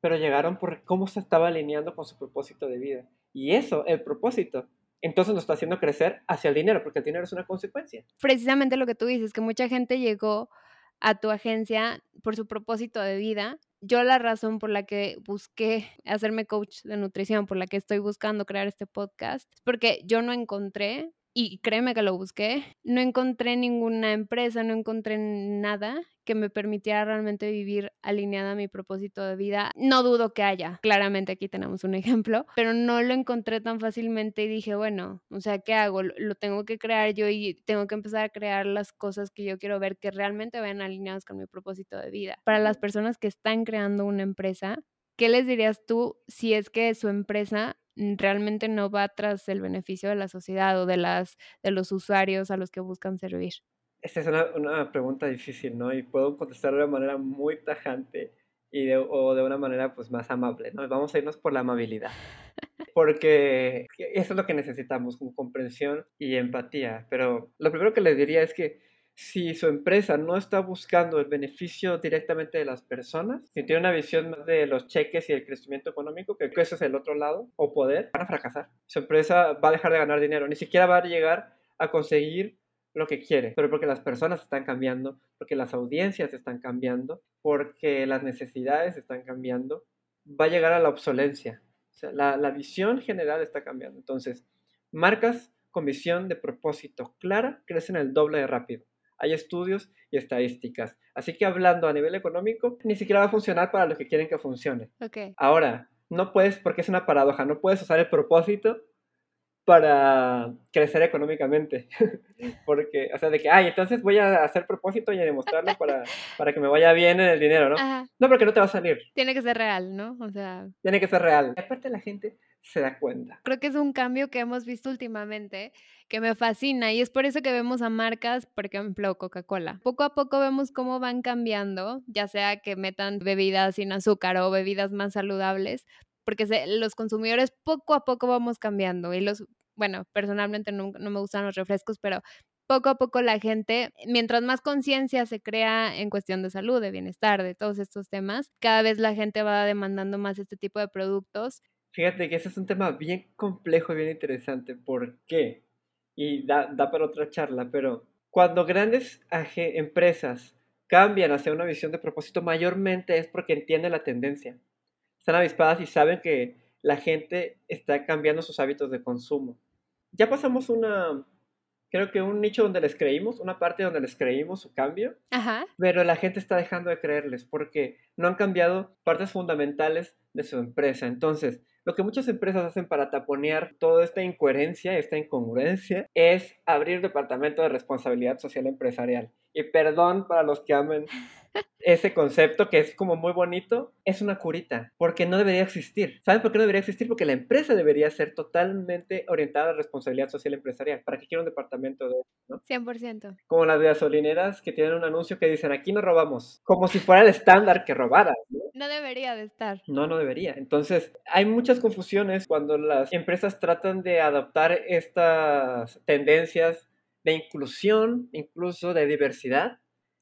pero llegaron por cómo se estaba alineando con su propósito de vida. Y eso, el propósito, entonces nos está haciendo crecer hacia el dinero, porque el dinero es una consecuencia. Precisamente lo que tú dices, que mucha gente llegó a tu agencia por su propósito de vida yo la razón por la que busqué hacerme coach de nutrición, por la que estoy buscando crear este podcast, es porque yo no encontré, y créeme que lo busqué, no encontré ninguna empresa, no encontré nada que me permitiera realmente vivir alineada a mi propósito de vida. No dudo que haya, claramente aquí tenemos un ejemplo, pero no lo encontré tan fácilmente y dije, bueno, o sea, ¿qué hago? Lo tengo que crear yo y tengo que empezar a crear las cosas que yo quiero ver que realmente vayan alineadas con mi propósito de vida. Para las personas que están creando una empresa, ¿qué les dirías tú si es que su empresa realmente no va tras el beneficio de la sociedad o de, las, de los usuarios a los que buscan servir? Esta es una, una, pregunta difícil, ¿no? Y puedo contestar de una manera muy tajante y de, o de una manera pues más amable, ¿no? Vamos a irnos por la amabilidad. Porque eso es lo que necesitamos, como comprensión y empatía. Pero lo primero que les diría es que si su empresa no está buscando el beneficio directamente de las personas, si tiene una visión más de los cheques y el crecimiento económico, que eso es el otro lado, o poder, van a fracasar. Su empresa va a dejar de ganar dinero, ni siquiera va a llegar a conseguir lo que quiere, pero porque las personas están cambiando, porque las audiencias están cambiando, porque las necesidades están cambiando, va a llegar a la obsolencia. sea, la, la visión general está cambiando. Entonces, marcas con visión de propósito clara crecen el doble de rápido. Hay estudios y estadísticas. Así que hablando a nivel económico, ni siquiera va a funcionar para los que quieren que funcione. Ahora, no puedes, porque es una paradoja, no puedes usar el propósito para crecer económicamente. porque, o sea, de que, ay, entonces voy a hacer propósito y a demostrarlo para, para que me vaya bien en el dinero, ¿no? Ajá. No, porque no te va a salir. Tiene que ser real, ¿no? O sea, Tiene que ser real. Y aparte la gente se da cuenta. creo que es un cambio que hemos visto últimamente que me fascina y es por eso que vemos a marcas, por ejemplo, Coca-Cola. Poco a poco vemos cómo van cambiando, ya sea que metan bebidas sin azúcar o bebidas más saludables, porque se- los consumidores poco a poco vamos cambiando y los, bueno, personalmente no, no me gustan los refrescos, pero poco a poco la gente, mientras más conciencia se crea en cuestión de salud, de bienestar, de todos estos temas, cada vez la gente va demandando más este tipo de productos. Fíjate que ese es un tema bien complejo y bien interesante. ¿Por qué? Y da, da para otra charla, pero cuando grandes empresas cambian hacia una visión de propósito, mayormente es porque entienden la tendencia. Están avispadas y saben que la gente está cambiando sus hábitos de consumo. Ya pasamos una, creo que un nicho donde les creímos, una parte donde les creímos su cambio, Ajá. pero la gente está dejando de creerles porque no han cambiado partes fundamentales de su empresa. Entonces, lo que muchas empresas hacen para taponear toda esta incoherencia, esta incongruencia, es abrir departamento de responsabilidad social empresarial. Y perdón para los que amen ese concepto que es como muy bonito, es una curita, porque no debería existir. ¿Saben por qué no debería existir? Porque la empresa debería ser totalmente orientada a responsabilidad social empresarial. ¿Para qué quiero un departamento de 100%. como las gasolineras que tienen un anuncio que dicen aquí no robamos, como si fuera el estándar que robaran. ¿no? No debería de estar. No, no debería. Entonces, hay muchas confusiones cuando las empresas tratan de adoptar estas tendencias de inclusión, incluso de diversidad,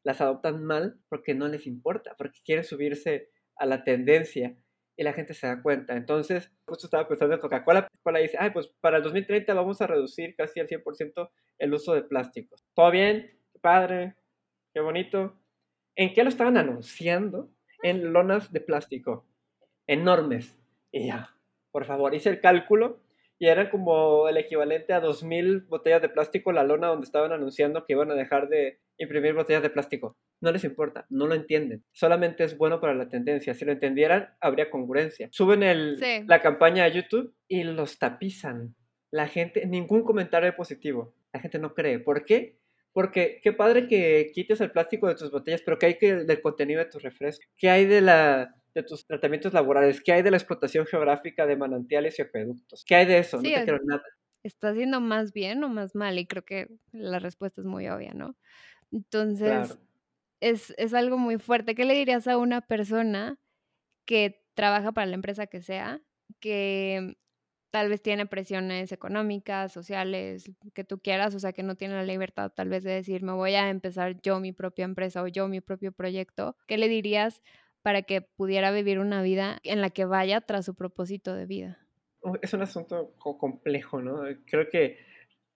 las adoptan mal porque no les importa, porque quieren subirse a la tendencia y la gente se da cuenta. Entonces, justo estaba pensando en Coca-Cola, Coca-Cola dice, ay, pues para el 2030 vamos a reducir casi al 100% el uso de plásticos. ¿Todo bien? Qué padre, qué bonito. ¿En qué lo estaban anunciando? En lonas de plástico, enormes. Y ya, por favor, hice el cálculo y eran como el equivalente a 2.000 botellas de plástico la lona donde estaban anunciando que iban a dejar de imprimir botellas de plástico. No les importa, no lo entienden. Solamente es bueno para la tendencia. Si lo entendieran, habría congruencia. Suben el, Sí. la campaña a YouTube y los tapizan. La gente, ningún comentario positivo. La gente no cree. ¿Por qué? Porque qué padre que quites el plástico de tus botellas, pero ¿qué hay que, del contenido de tus refrescos? ¿Qué hay de, la, de tus tratamientos laborales? ¿Qué hay de la explotación geográfica de manantiales y acueductos? ¿Qué hay de eso? Sí, no te quiero nada. ¿Está haciendo más bien o más mal? Y creo que la respuesta es muy obvia, ¿no? Entonces, Claro. es, es algo muy fuerte. ¿Qué le dirías a una persona que trabaja para la empresa que sea, que tal vez tiene presiones económicas, sociales, que tú quieras, o sea, que no tiene la libertad tal vez de decir, me voy a empezar yo mi propia empresa o yo mi propio proyecto? ¿Qué le dirías para que pudiera vivir una vida en la que vaya tras su propósito de vida? Uh, Es un asunto co- complejo, ¿no? Creo que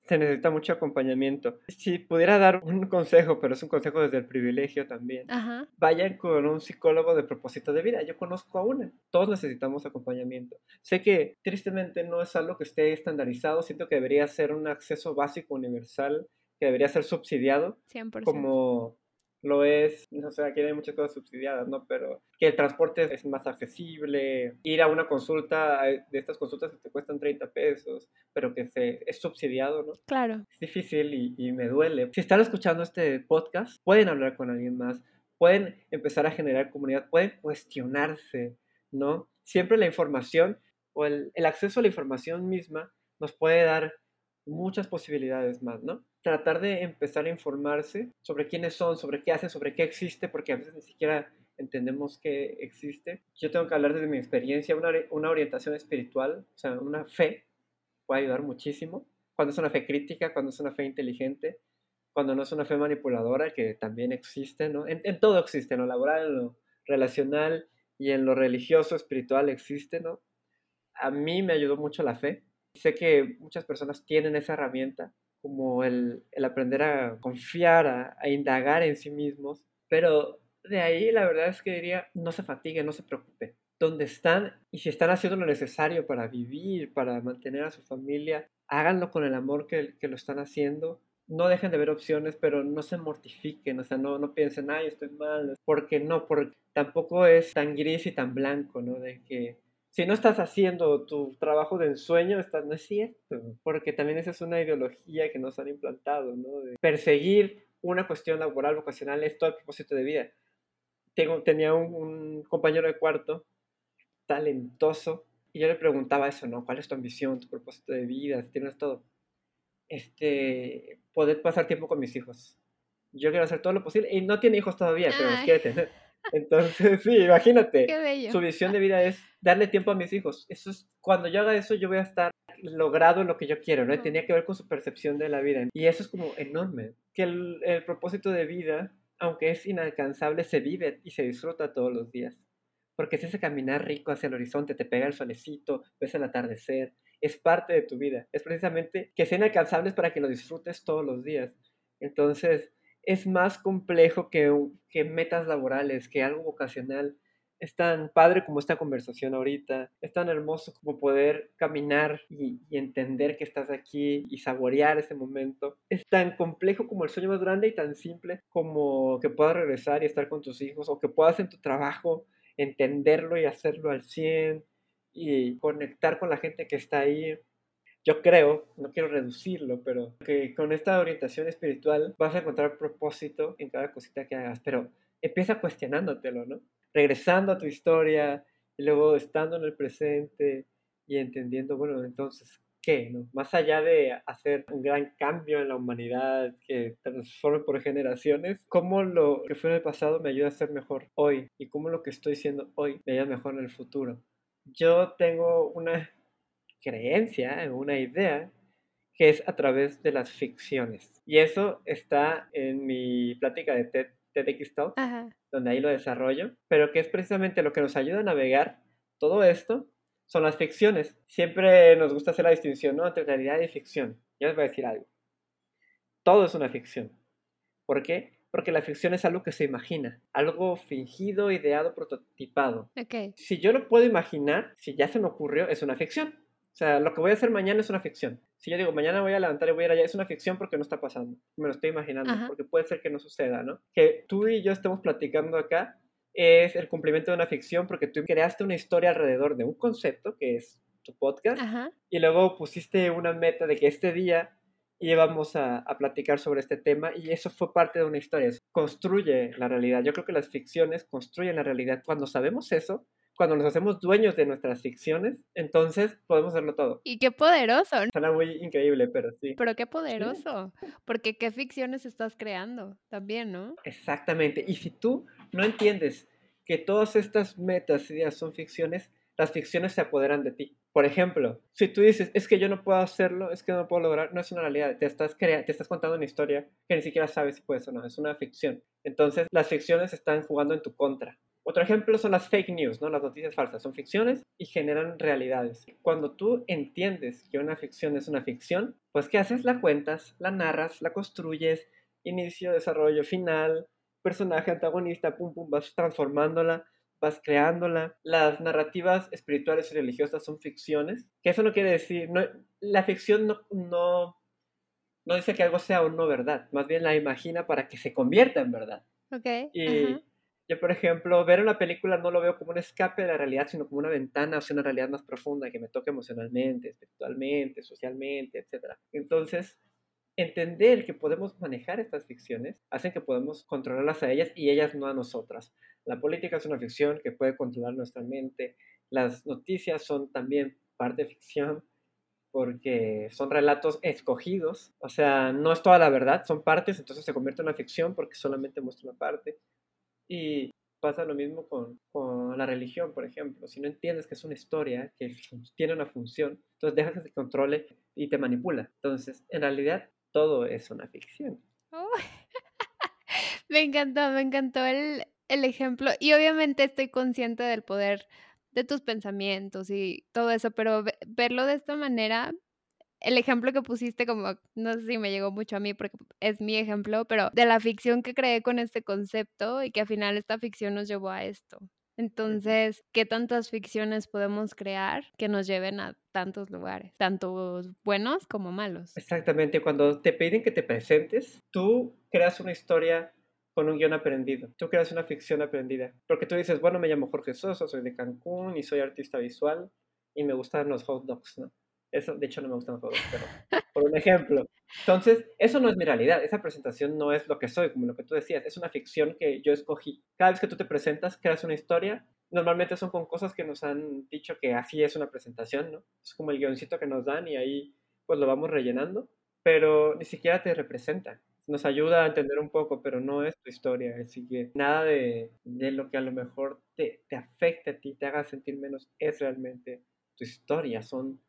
se necesita mucho acompañamiento. Si pudiera dar un consejo, pero es un consejo desde el privilegio también. Ajá. vayan con un psicólogo de propósito de vida. Yo conozco a una. Todos necesitamos acompañamiento. Sé que tristemente no es algo que esté estandarizado. Siento que debería ser un acceso básico universal, que debería ser subsidiado, 100%. como lo es, no sé, aquí hay muchas cosas subsidiadas, ¿no? Pero que el transporte es más accesible, ir a una consulta, de estas consultas que te cuestan 30 pesos, pero que se, es subsidiado, ¿no? Claro. es difícil y, y me duele. Si están escuchando este podcast, pueden hablar con alguien más, pueden empezar a generar comunidad, pueden cuestionarse, ¿no? Siempre la información o el, el acceso a la información misma nos puede dar muchas posibilidades más, ¿no? Tratar de empezar a informarse sobre quiénes son, sobre qué hacen, sobre qué existe, porque a veces ni siquiera entendemos que existe. Yo tengo que hablar desde mi experiencia, una, una orientación espiritual, o sea, una fe, puede ayudar muchísimo. Cuando es una fe crítica, cuando es una fe inteligente, cuando no es una fe manipuladora, que también existe, ¿no? En, en todo existe, en lo laboral, en lo relacional y en lo religioso, espiritual existe, ¿no? A mí me ayudó mucho la fe. Sé que muchas personas tienen esa herramienta, como el, el aprender a confiar, a, indagar en sí mismos, pero de ahí la verdad es que diría, no se fatigue, no se preocupe. donde están y si están haciendo lo necesario para vivir, para mantener a su familia, háganlo con el amor que, que lo están haciendo. No dejen de ver opciones, pero no se mortifiquen, o sea, no, no piensen, ay, estoy mal, porque no, porque tampoco es tan gris y tan blanco, ¿no? De que si no estás haciendo tu trabajo de ensueño, estás, no es cierto, porque también esa es una ideología que nos han implantado, ¿no? De perseguir una cuestión laboral, vocacional, es todo el propósito de vida. Tengo, tenía un, compañero de cuarto talentoso y yo le preguntaba eso, ¿no? ¿Cuál es tu ambición, tu propósito de vida? Si tienes todo. Este, poder pasar tiempo con mis hijos. Yo quiero hacer todo lo posible y no tiene hijos todavía, pero los quiere tener. Entonces, sí, imagínate. Su visión de vida es darle tiempo a mis hijos. Eso es, cuando yo haga eso, yo voy a estar logrado lo que yo quiero, ¿no? Tenía que ver con su percepción de la vida. Y eso es como enorme. Que el, el propósito de vida, aunque es inalcanzable, se vive y se disfruta todos los días. Porque es ese caminar rico hacia el horizonte, te pega el solecito, ves el atardecer, es parte de tu vida. Es precisamente que sean inalcanzables para que lo disfrutes todos los días. Entonces, es más complejo que, que metas laborales, que algo vocacional. Es tan padre como esta conversación ahorita, es tan hermoso como poder caminar y, entender que estás aquí y saborear ese momento. Es tan complejo como el sueño más grande y tan simple como que puedas regresar y estar con tus hijos o que puedas en tu trabajo entenderlo y hacerlo al 100 y conectar con la gente que está ahí yo creo, no quiero reducirlo, pero que con esta orientación espiritual vas a encontrar propósito en cada cosita que hagas, pero empieza cuestionándotelo, ¿no? Regresando a tu historia y luego estando en el presente y entendiendo, bueno, entonces, ¿qué? No? Más allá de hacer un gran cambio en la humanidad que transforme por generaciones, ¿cómo lo que fue en el pasado me ayuda a ser mejor hoy? ¿Y cómo lo que estoy siendo hoy me ayuda mejor en el futuro? Yo tengo una creencia, una idea, que es a través de las ficciones. Y eso está en mi plática de TED, TEDx Talk, donde ahí lo desarrollo, pero que es precisamente lo que nos ayuda a navegar todo esto, son las ficciones. Siempre nos gusta hacer la distinción ¿no? entre realidad y ficción. Yo les voy a decir algo. Todo es una ficción. ¿Por qué? Porque la ficción es algo que se imagina, algo fingido, ideado, prototipado. Si yo lo puedo imaginar, si ya se me ocurrió, es una ficción. O sea, lo que voy a hacer mañana es una ficción. Si yo digo, mañana voy a levantar y voy a ir allá, es una ficción porque no está pasando. Me lo estoy imaginando, porque puede ser que no suceda, ¿no? Que tú y yo estemos platicando acá es el cumplimiento de una ficción porque tú creaste una historia alrededor de un concepto que es tu podcast y luego pusiste una meta de que este día íbamos a, a, platicar sobre este tema y eso fue parte de una historia. Construye la realidad. Yo creo que las ficciones construyen la realidad. Cuando sabemos eso, cuando nos hacemos dueños de nuestras ficciones, entonces podemos hacerlo todo. Y qué poderoso. Suena muy increíble, pero sí. Pero qué poderoso, porque qué ficciones estás creando también, ¿no? Exactamente. Y si tú no entiendes que todas estas metas, ideas son ficciones, las ficciones se apoderan de ti. Por ejemplo, si tú dices, es que yo no puedo hacerlo, es que no puedo lograr, no es una realidad, te estás, te estás contando una historia que ni siquiera sabes si puedes o no, es una ficción. Entonces, las ficciones están jugando en tu contra. Otro ejemplo son las fake news, ¿no? Las noticias falsas. Son ficciones y generan realidades. Cuando tú entiendes que una ficción es una ficción, pues ¿qué haces? La cuentas, la narras, la construyes, inicio, desarrollo, final, personaje, antagonista, pum, pum, vas transformándola, vas creándola. Las narrativas espirituales y religiosas son ficciones, que eso no quiere decir, no, la ficción no, no, no dice que algo sea o no verdad, más bien la imagina para que se convierta en verdad. Ok. Y, yo, por ejemplo, ver una película no lo veo como un escape de la realidad, sino como una ventana hacia una realidad más profunda que me toque emocionalmente, espiritualmente, socialmente, etc. Entonces, entender que podemos manejar estas ficciones hacen que podemos controlarlas a ellas y ellas no a nosotras. La política es una ficción que puede controlar nuestra mente. Las noticias son también parte ficción porque son relatos escogidos, o sea, no es toda la verdad, son partes, entonces se convierte en una ficción porque solamente muestra una parte. Y pasa lo mismo con, con, la religión, por ejemplo. Si no entiendes que es una historia, que tiene una función, entonces dejas que se controle y te manipula. Entonces, en realidad, todo es una ficción. me encantó, me encantó el, el ejemplo. Y obviamente estoy consciente del poder de tus pensamientos y todo eso, pero verlo de esta manera el ejemplo que pusiste, como no sé si me llegó mucho a mí porque es mi ejemplo, pero de la ficción que creé con este concepto y que al final esta ficción nos llevó a esto. Entonces, ¿qué tantas ficciones podemos crear que nos lleven a tantos lugares, tanto buenos como malos? Exactamente, cuando te piden que te presentes, tú creas una historia con un guion aprendido. Tú creas una ficción aprendida. Porque tú dices, bueno, me llamo Jorge Sosa, soy de Cancún y soy artista visual y me gustan los hot dogs, ¿no? Eso, de hecho, no me gustan los dogs, pero por un ejemplo. Entonces, eso no es mi realidad. Esa presentación no es lo que soy, como lo que tú decías. Es una ficción que yo escogí. Cada vez que tú te presentas, creas una historia. Normalmente son con cosas que nos han dicho que así es una presentación, ¿no? Es como el guioncito que nos dan y ahí pues lo vamos rellenando, pero ni siquiera te representa nos ayuda a entender un poco, pero no es tu historia. Así que nada de, de lo que a lo mejor te, te, afecte a ti, te haga sentir menos, es realmente tu historia. Son,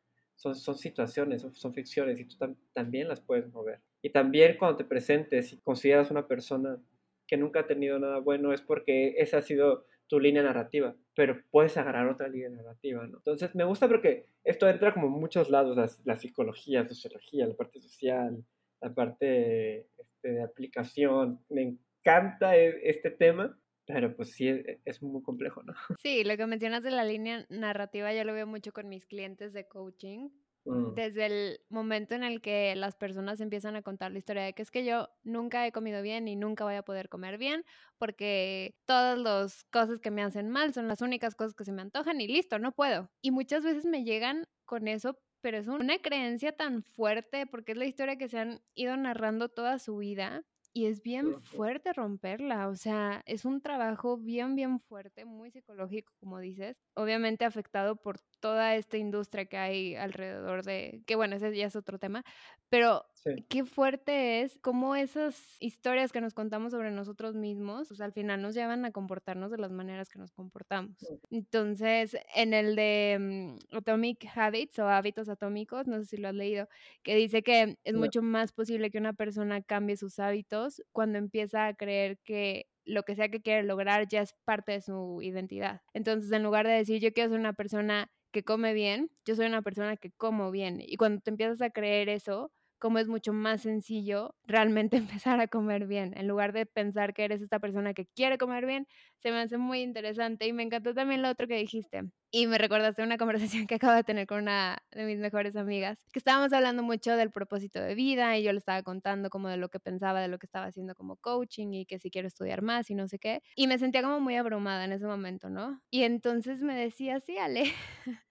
son, son situaciones, son, ficciones y tú también las puedes mover. Y también cuando te presentes y consideras una persona que nunca ha tenido nada bueno, es porque esa ha sido tu línea narrativa, pero puedes agarrar otra línea narrativa, ¿no? Entonces me gusta porque esto entra como muchos lados, la, la psicología, la sociología, la parte social, la parte este, de aplicación. Me encanta e, este tema, pero pues sí, e, es, muy complejo, ¿no? Sí, lo que mencionas de la línea narrativa yo lo veo mucho con mis clientes de coaching. Mm. Desde el momento en el que las personas empiezan a contar la historia de que es que yo nunca he comido bien y nunca voy a poder comer bien porque todas las cosas que me hacen mal son las únicas cosas que se me antojan y listo, no puedo. Y muchas veces me llegan con eso pero es una creencia tan fuerte porque es la historia que se han ido narrando toda su vida y es bien fuerte romperla, o sea, es un trabajo bien, bien fuerte, muy psicológico, como dices, obviamente afectado por toda esta industria que hay alrededor de, que bueno, ese ya es otro tema, pero qué fuerte es cómo esas historias que nos contamos sobre nosotros mismos, pues al final nos llevan a comportarnos de las maneras que nos comportamos. Entonces, en el de mm, Atomic Habits o hábitos atómicos, no sé si lo has leído, que dice que es mucho más posible que una persona cambie sus hábitos cuando empieza a creer que lo que sea que quiere lograr ya es parte de su identidad. Entonces, en lugar de decir yo quiero ser una persona que come bien, yo soy una persona que como bien. Y cuando te empiezas a creer eso, como es mucho más sencillo realmente empezar a comer bien. En lugar de pensar que eres esta persona que quiere comer bien, se me hace muy interesante. Y me encantó también lo otro que dijiste. Y me recordaste una conversación que acabo de tener con una de mis mejores amigas, que estábamos hablando mucho del propósito de vida y yo le estaba contando como de lo que pensaba, de lo que estaba haciendo como coaching y que si quiero estudiar más y no sé qué. Y me sentía como muy abrumada en ese momento, ¿no? Y entonces me decía, sí, Ale.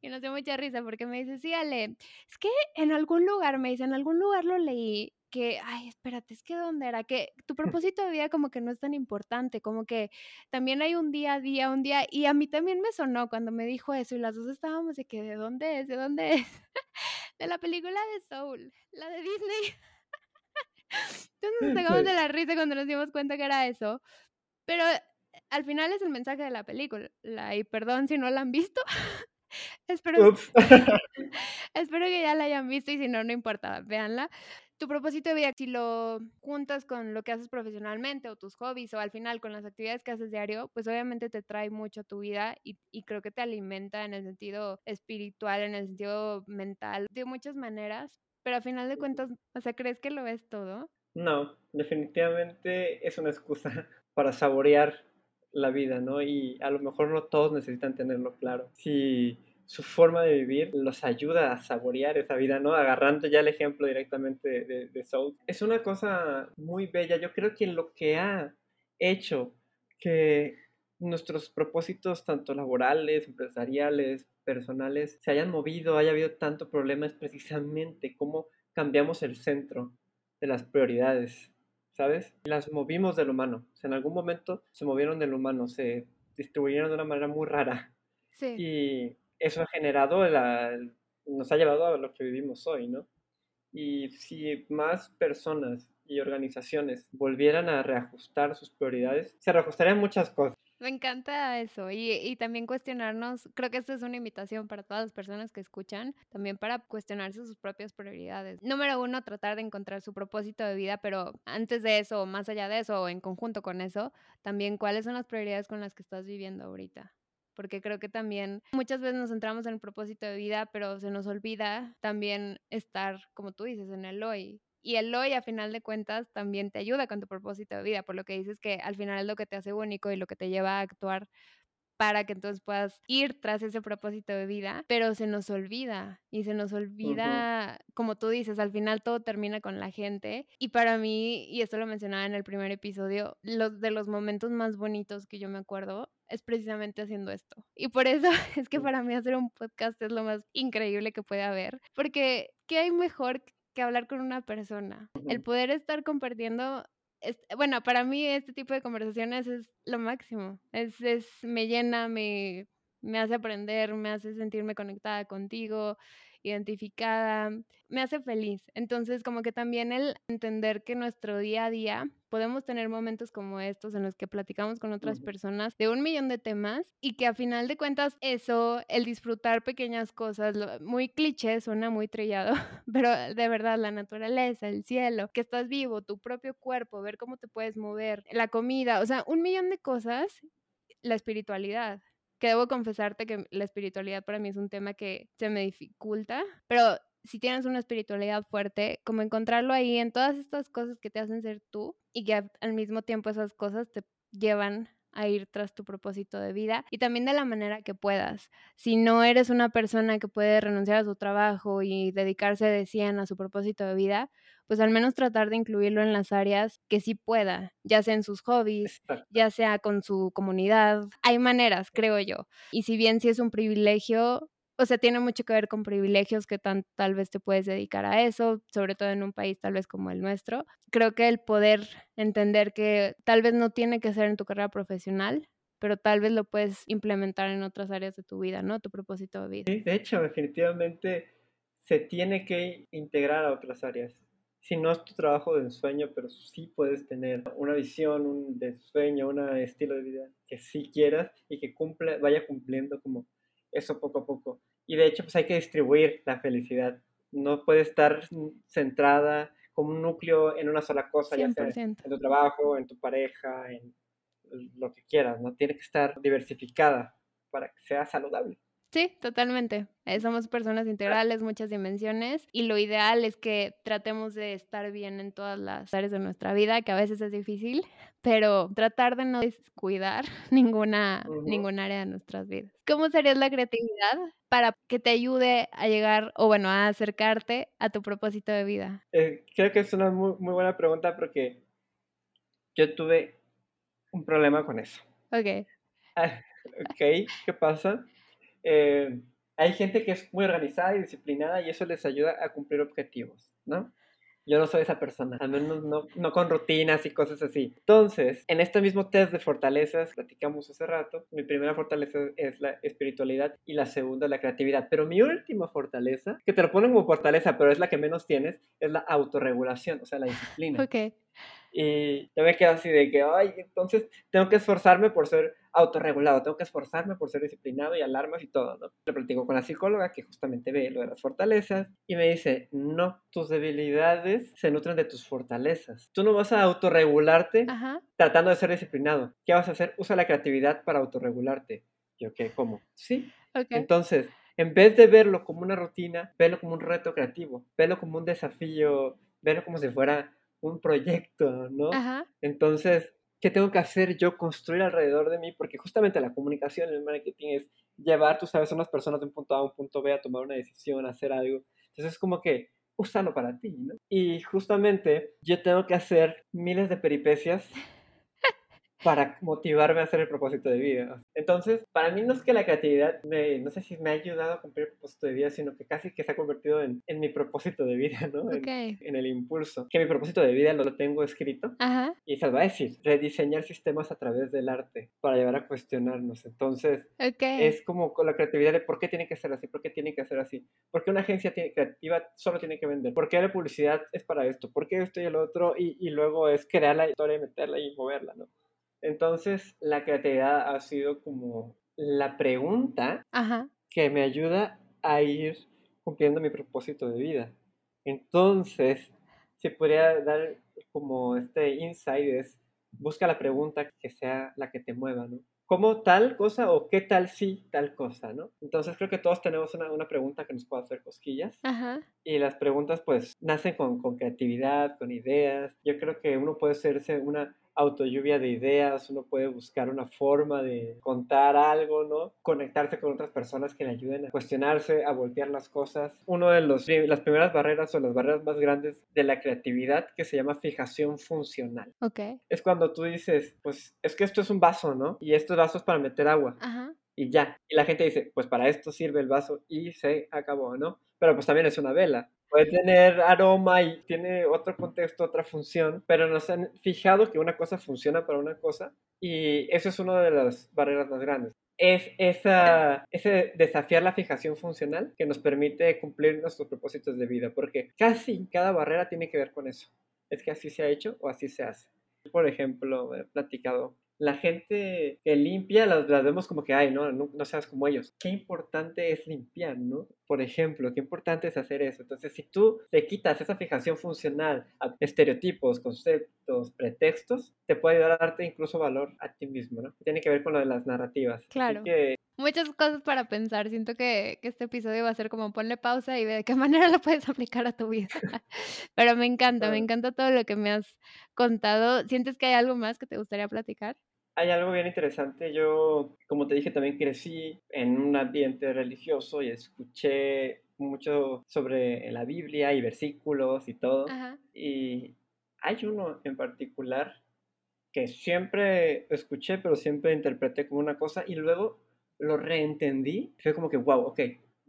y nos dio mucha risa porque me dice, sí, Ale, es que en algún lugar, me dice, en algún lugar lo leí que, ay, espérate, es que dónde era, que tu propósito de vida como que no es tan importante, como que también hay un día a día, un día, y a mí también me sonó cuando me dijo eso y las dos estábamos de que, ¿de dónde es? ¿De dónde es? de la película de Soul, la de Disney. Entonces nos sacamos de la risa cuando nos dimos cuenta que era eso, pero al final es el mensaje de la película, y perdón si no la han visto. espero, espero que ya la hayan visto y si no, no importa, véanla. Tu propósito de vida, si lo juntas con lo que haces profesionalmente o tus hobbies o al final con las actividades que haces diario, pues obviamente te trae mucho a tu vida y, y creo que te alimenta en el sentido espiritual, en el sentido mental, de muchas maneras. Pero al final de cuentas, o sea, ¿crees que lo ves todo? No, definitivamente es una excusa para saborear la vida, ¿no? Y a lo mejor no todos necesitan tenerlo claro. Si su forma de vivir los ayuda a saborear esa vida, ¿no? Agarrando ya el ejemplo directamente de, de, Soul. Es una cosa muy bella. Yo creo que lo que ha hecho que nuestros propósitos, tanto laborales, empresariales, personales, se hayan movido, haya habido tanto problema, es precisamente cómo cambiamos el centro de las prioridades. ¿Sabes? Las movimos del humano. O sea, en algún momento se movieron del humano, se distribuyeron de una manera muy rara. Sí. Y eso ha generado, la, nos ha llevado a lo que vivimos hoy, ¿no? Y si más personas y organizaciones volvieran a reajustar sus prioridades, se reajustarían muchas cosas. Me encanta eso y, y, también cuestionarnos, creo que esta es una invitación para todas las personas que escuchan, también para cuestionarse sus propias prioridades. Número uno, tratar de encontrar su propósito de vida, pero antes de eso, más allá de eso, o en conjunto con eso, también cuáles son las prioridades con las que estás viviendo ahorita porque creo que también muchas veces nos centramos en el propósito de vida, pero se nos olvida también estar, como tú dices, en el hoy, y el hoy, a final de cuentas, también te ayuda con tu propósito de vida, por lo que dices que al final es lo que te hace único y lo que te lleva a actuar para que entonces puedas ir tras ese propósito de vida, pero se nos olvida y se nos olvida, como tú dices, al final todo termina con la gente y para mí, y esto lo mencionaba en el primer episodio, los de los momentos más bonitos que yo me acuerdo es precisamente haciendo esto. Y por eso es que para mí hacer un podcast es lo más increíble que puede haber, porque ¿qué hay mejor que hablar con una persona? El poder estar compartiendo bueno, para mí este tipo de conversaciones es lo máximo. Es, es, me llena, me, me hace aprender, me hace sentirme conectada contigo, identificada, me hace feliz. Entonces, como que también el entender que nuestro día a día podemos tener momentos como estos en los que platicamos con otras personas de un millón de temas y que a final de cuentas eso, el disfrutar pequeñas cosas, muy cliché, suena muy trillado, pero de verdad la naturaleza, el cielo, que estás vivo, tu propio cuerpo, ver cómo te puedes mover, la comida, o sea, un millón de cosas, la espiritualidad. Que debo confesarte que la espiritualidad para mí es un tema que se me dificulta, pero si tienes una espiritualidad fuerte, como encontrarlo ahí en todas estas cosas que te hacen ser tú y que al mismo tiempo esas cosas te llevan a ir tras tu propósito de vida y también de la manera que puedas. Si no eres una persona que puede renunciar a su trabajo y dedicarse de 100 a su propósito de vida, pues al menos tratar de incluirlo en las áreas que sí pueda, ya sea en sus hobbies, ya sea con su comunidad. Hay maneras, creo yo. Y si bien sí es un privilegio, o sea, tiene mucho que ver con privilegios que tan, tal vez te puedes dedicar a eso, sobre todo en un país tal vez como el nuestro. Creo que el poder entender que tal vez no tiene que ser en tu carrera profesional, pero tal vez lo puedes implementar en otras áreas de tu vida, ¿no? Tu propósito de vida. Sí, de hecho, definitivamente se tiene que integrar a otras áreas. Si no es tu trabajo de ensueño, pero sí puedes tener una visión un de sueño, un estilo de vida que sí quieras y que cumple, vaya cumpliendo como eso poco a poco. Y de hecho, pues hay que distribuir la felicidad. No puede estar centrada como un núcleo en una sola cosa, ya sea en tu trabajo, en tu pareja, en lo que quieras, ¿no? Tiene que estar diversificada para que sea saludable. Sí, totalmente. Eh, somos personas integrales, muchas dimensiones y lo ideal es que tratemos de estar bien en todas las áreas de nuestra vida, que a veces es difícil, pero tratar de no descuidar ninguna, ninguna área de nuestras vidas. ¿Cómo sería la creatividad para que te ayude a llegar o bueno, a acercarte a tu propósito de vida? Eh, creo que es una muy, muy buena pregunta porque yo tuve un problema con eso. Ok. Ah, ok, ¿qué pasa? Eh, hay gente que es muy organizada y disciplinada y eso les ayuda a cumplir objetivos, ¿no? Yo no soy esa persona, al menos no, no, con rutinas y cosas así. Entonces, en este mismo test de fortalezas, platicamos hace rato, mi primera fortaleza es la espiritualidad y la segunda la creatividad. Pero mi última fortaleza, que te lo ponen como fortaleza, pero es la que menos tienes, es la autorregulación, o sea, la disciplina. Ok. Y yo me quedo así de que, ay, entonces tengo que esforzarme por ser autorregulado, tengo que esforzarme por ser disciplinado y alarmas y todo, ¿no? Le platico con la psicóloga que justamente ve lo de las fortalezas y me dice, no, tus debilidades se nutren de tus fortalezas. Tú no vas a autorregularte tratando de ser disciplinado. ¿Qué vas a hacer? Usa la creatividad para autorregularte. Yo, ¿qué? ¿Cómo? Sí. Entonces, en vez de verlo como una rutina, velo como un reto creativo, velo como un desafío, velo como si fuera un proyecto, ¿no? Entonces, ¿qué tengo que hacer yo construir alrededor de mí? Porque justamente la comunicación, el marketing es llevar, tú sabes, a unas personas de un punto A a un punto B a tomar una decisión, a hacer algo. Entonces es como que úsalo para ti, ¿no? Y justamente yo tengo que hacer miles de peripecias para motivarme a hacer el propósito de vida. Entonces, para mí no es que la creatividad, me, no sé si me ha ayudado a cumplir el propósito de vida, sino que casi que se ha convertido en, en mi propósito de vida, ¿no? En, el impulso. Que mi propósito de vida lo, tengo escrito y se va a decir, rediseñar sistemas a través del arte para llevar a cuestionarnos. Entonces, es como con la creatividad de por qué tiene que ser así, por qué tiene que ser así, por qué una agencia tiene, creativa solo tiene que vender, por qué la publicidad es para esto, por qué esto y el otro, y, y luego es crear la historia y meterla y moverla, ¿no? Entonces, la creatividad ha sido como la pregunta que me ayuda a ir cumpliendo mi propósito de vida. Entonces, se podría dar como este insight es, busca la pregunta que sea la que te mueva, ¿no? ¿cómo tal cosa o qué tal si tal cosa, no? Entonces creo que todos tenemos una, una pregunta que nos puede hacer cosquillas. Ajá. Y las preguntas pues nacen con, con creatividad, con ideas. Yo creo que uno puede hacerse una autolluvia de ideas, uno puede buscar una forma de contar algo, ¿no? Conectarse con otras personas que le ayuden a cuestionarse, a voltear las cosas. Uno de los, las primeras barreras o las barreras más grandes de la creatividad que se llama fijación funcional. Ok. Es cuando tú dices, pues es que esto es un vaso, ¿no? Y estos vaso es para meter agua. Ajá. Y ya. Y la gente dice, pues para esto sirve el vaso y se acabó, ¿no? Pero pues también es una vela puede tener aroma y tiene otro contexto, otra función, pero nos han fijado que una cosa funciona para una cosa y eso es una de las barreras más grandes. Es esa, ese desafiar la fijación funcional que nos permite cumplir nuestros propósitos de vida, porque casi cada barrera tiene que ver con eso. Es que así se ha hecho o así se hace. Por ejemplo, he platicado la gente que limpia las, vemos como que, ay, no, no, seas como ellos. Qué importante es limpiar, ¿no? Por ejemplo, qué importante es hacer eso. Entonces, si tú te quitas esa fijación funcional a estereotipos, conceptos, pretextos, te puede ayudar a darte incluso valor a ti mismo, ¿no? Tiene que ver con lo de las narrativas. Claro. Muchas cosas para pensar. Siento que, que, este episodio va a ser como ponle pausa y ve de qué manera lo puedes aplicar a tu vida. Pero me encanta, me encanta todo lo que me has contado. ¿Sientes que hay algo más que te gustaría platicar? Hay algo bien interesante. Yo, como te dije, también crecí en un ambiente religioso y escuché mucho sobre la Biblia y versículos y todo. Y hay uno en particular que siempre escuché, pero siempre interpreté como una cosa y luego lo reentendí. Fue como que, wow, ok,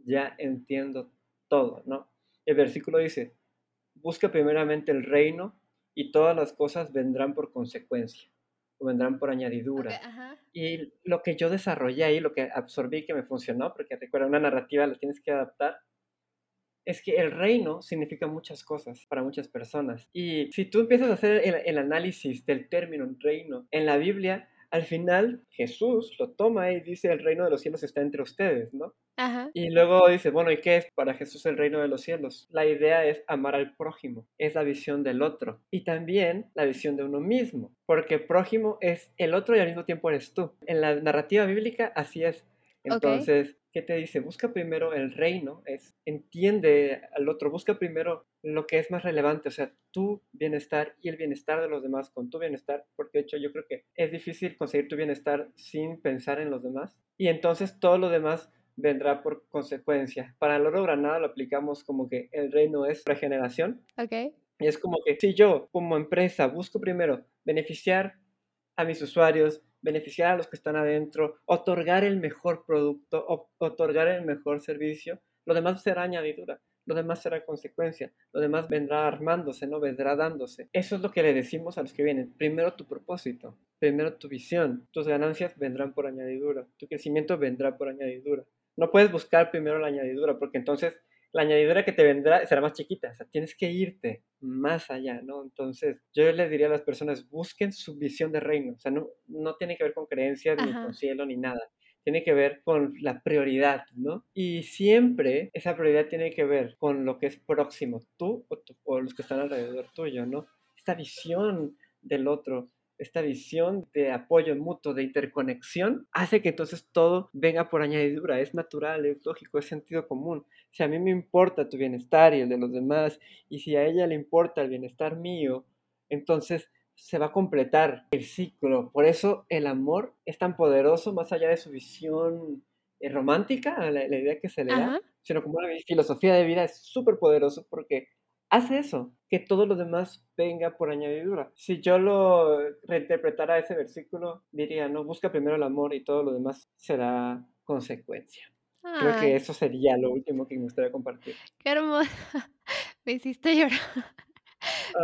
ya entiendo todo, ¿no? El versículo dice, busca primeramente el reino y todas las cosas vendrán por consecuencia vendrán por añadidura. y lo que yo desarrollé ahí, lo que absorbí que me funcionó, porque recuerda, una narrativa la tienes que adaptar, es que el reino significa muchas cosas para muchas personas. Y si tú empiezas a hacer el, el análisis del término reino en la Biblia, al final Jesús lo toma y dice el reino de los cielos está entre ustedes, ¿no? Y luego dice, bueno, ¿y qué es para Jesús el reino de los cielos? La idea es amar al prójimo, es la visión del otro y también la visión de uno mismo, porque prójimo es el otro y al mismo tiempo eres tú. En la narrativa bíblica así es. Entonces, ¿qué te dice? Busca primero el reino, es entiende al otro, busca primero lo que es más relevante, o sea, tu bienestar y el bienestar de los demás con tu bienestar, porque de hecho yo creo que es difícil conseguir tu bienestar sin pensar en los demás. Y entonces todo lo demás vendrá por consecuencia. Para el oro granada lo aplicamos como que el reino es regeneración. Ok. Y es como que si yo como empresa busco primero beneficiar a mis usuarios, beneficiar a los que están adentro, otorgar el mejor producto, otorgar el mejor servicio, lo demás será añadidura lo demás será consecuencia, lo demás vendrá armándose, no vendrá dándose. Eso es lo que le decimos a los que vienen. Primero tu propósito, primero tu visión, tus ganancias vendrán por añadidura, tu crecimiento vendrá por añadidura. No puedes buscar primero la añadidura, porque entonces la añadidura que te vendrá será más chiquita, o sea, tienes que irte más allá, ¿no? Entonces, yo les diría a las personas, busquen su visión de reino, o sea, no, no tiene que ver con creencias, ni con cielo, ni nada tiene que ver con la prioridad, ¿no? Y siempre esa prioridad tiene que ver con lo que es próximo, tú o, los que están alrededor tuyo, ¿no? Esta visión del otro, esta visión de apoyo mutuo, de interconexión, hace que entonces todo venga por añadidura, es natural, es lógico, es sentido común. Si a mí me importa tu bienestar y el de los demás, y si a ella le importa el bienestar mío, entonces se va a completar el ciclo. Por eso el amor es tan poderoso, más allá de su visión eh, romántica, la, idea que se le da, sino como una filosofía de vida es súper poderoso porque hace eso, que todo lo demás venga por añadidura. Si yo lo reinterpretara ese versículo, diría, no, busca primero el amor y todo lo demás será consecuencia. Creo que eso sería lo último que me gustaría compartir. Qué hermoso. me hiciste llorar.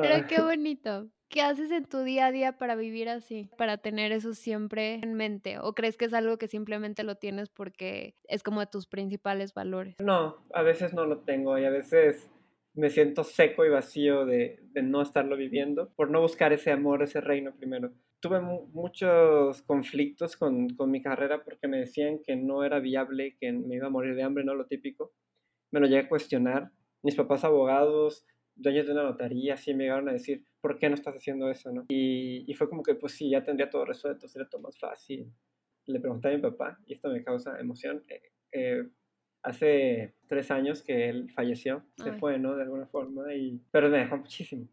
Pero ah. qué bonito. ¿Qué haces en tu día a día para vivir así? Para tener eso siempre en mente. ¿O crees que es algo que simplemente lo tienes porque es como de tus principales valores? No, a veces no lo tengo y a veces me siento seco y vacío de, no estarlo viviendo por no buscar ese amor, ese reino primero. Tuve muchos conflictos con, con mi carrera porque me decían que no era viable, que me iba a morir de hambre, no lo típico. Me lo llegué a cuestionar. Mis papás abogados dueños de una notaría sí me llegaron a decir, ¿por qué no estás haciendo eso? ¿no? Y, y, fue como que, pues sí, ya tendría todo resuelto, sería todo más fácil. le pregunté a mi papá, y esto me causa emoción, eh, eh, hace tres años que él falleció, se fue, ¿no? De alguna forma, y, pero me dejó muchísimo.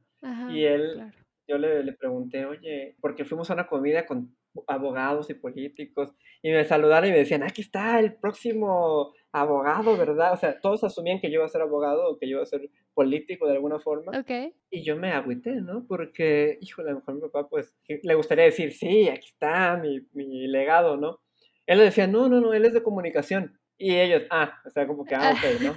y él, yo le, le, pregunté, oye, porque fuimos a una comida con abogados y políticos, y me saludaron y me decían, aquí está el próximo abogado, ¿verdad? O sea, todos asumían que yo iba a ser abogado o que yo iba a ser político de alguna forma. Okay. Y yo me agüité, ¿no? Porque, híjole, a lo mejor mi papá, pues, le gustaría decir, sí, aquí está mi, mi legado, ¿no? Él le decía, no, no, no, él es de comunicación. Y ellos, ah, o sea, como que, ah, ok, ¿no?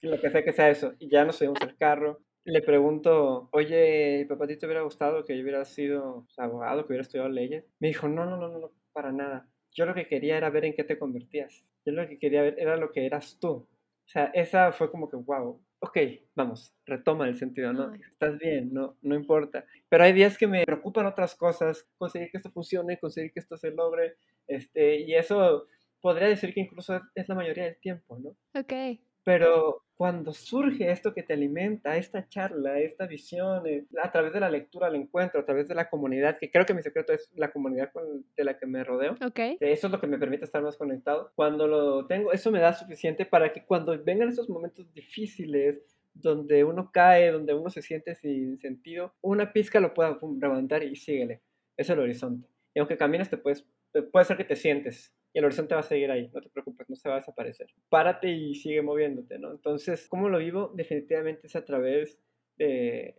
Lo que sea que sea eso. Y ya nos subimos al carro. Le pregunto, oye, papá, ¿a ti te hubiera gustado que yo hubiera sido abogado, que hubiera estudiado leyes? Me dijo, no, no, no, no, para nada. Yo lo que quería era ver en qué te convertías. Yo lo que quería ver era lo que eras tú. O sea, esa fue como que, wow, ok, vamos, retoma el sentido, ¿no? Estás bien, no, no importa. Pero hay días que me preocupan otras cosas, conseguir que esto funcione, conseguir que esto se logre, este, y eso podría decir que incluso es la mayoría del tiempo, ¿no? Ok. Pero cuando surge esto que te alimenta, esta charla, esta visión, eh, a través de la lectura, el encuentro, a través de la comunidad, que creo que mi secreto es la comunidad con, de la que me rodeo. Okay. Eso es lo que me permite estar más conectado. Cuando lo tengo, eso me da suficiente para que cuando vengan esos momentos difíciles, donde uno cae, donde uno se siente sin sentido, una pizca lo pueda levantar y síguele. Es el horizonte. Y aunque camines, te puedes, puede ser que te sientes y el horizonte va a seguir ahí, no te preocupes, no se va a desaparecer. Párate y sigue moviéndote, ¿no? Entonces, ¿cómo lo vivo? Definitivamente es a través de,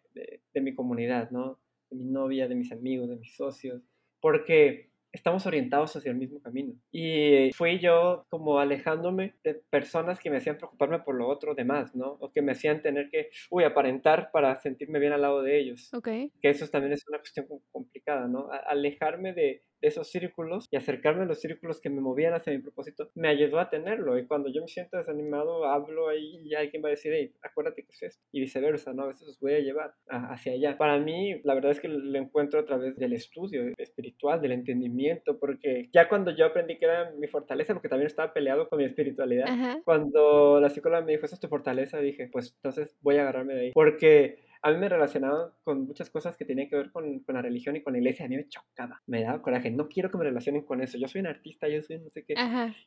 de mi comunidad, ¿no? De mi novia, de mis amigos, de mis socios, porque estamos orientados hacia el mismo camino. Y fui yo como alejándome de personas que me hacían preocuparme por lo otro demás, ¿no? O que me hacían tener que, uy, aparentar para sentirme bien al lado de ellos. Ok. Que eso también es una cuestión complicada, ¿no? alejarme de, esos círculos y acercarme a los círculos que me movían hacia mi propósito me ayudó a tenerlo. Y cuando yo me siento desanimado, hablo ahí y alguien va a decir, hey, acuérdate que es esto. Y viceversa, ¿no? A veces os voy a llevar hacia allá. Para mí, la verdad es que lo encuentro a través del estudio espiritual, del entendimiento, porque ya cuando yo aprendí que era mi fortaleza, porque también estaba peleado con mi espiritualidad, cuando la psicóloga me dijo, esa es tu fortaleza, dije, pues entonces voy a agarrarme de ahí. Porque a mí me relacionaba con muchas cosas que tenían que ver con, con, la religión y con la iglesia. A mí me chocaba, me daba coraje. No quiero que me relacionen con eso. Yo soy un artista, yo soy no sé qué.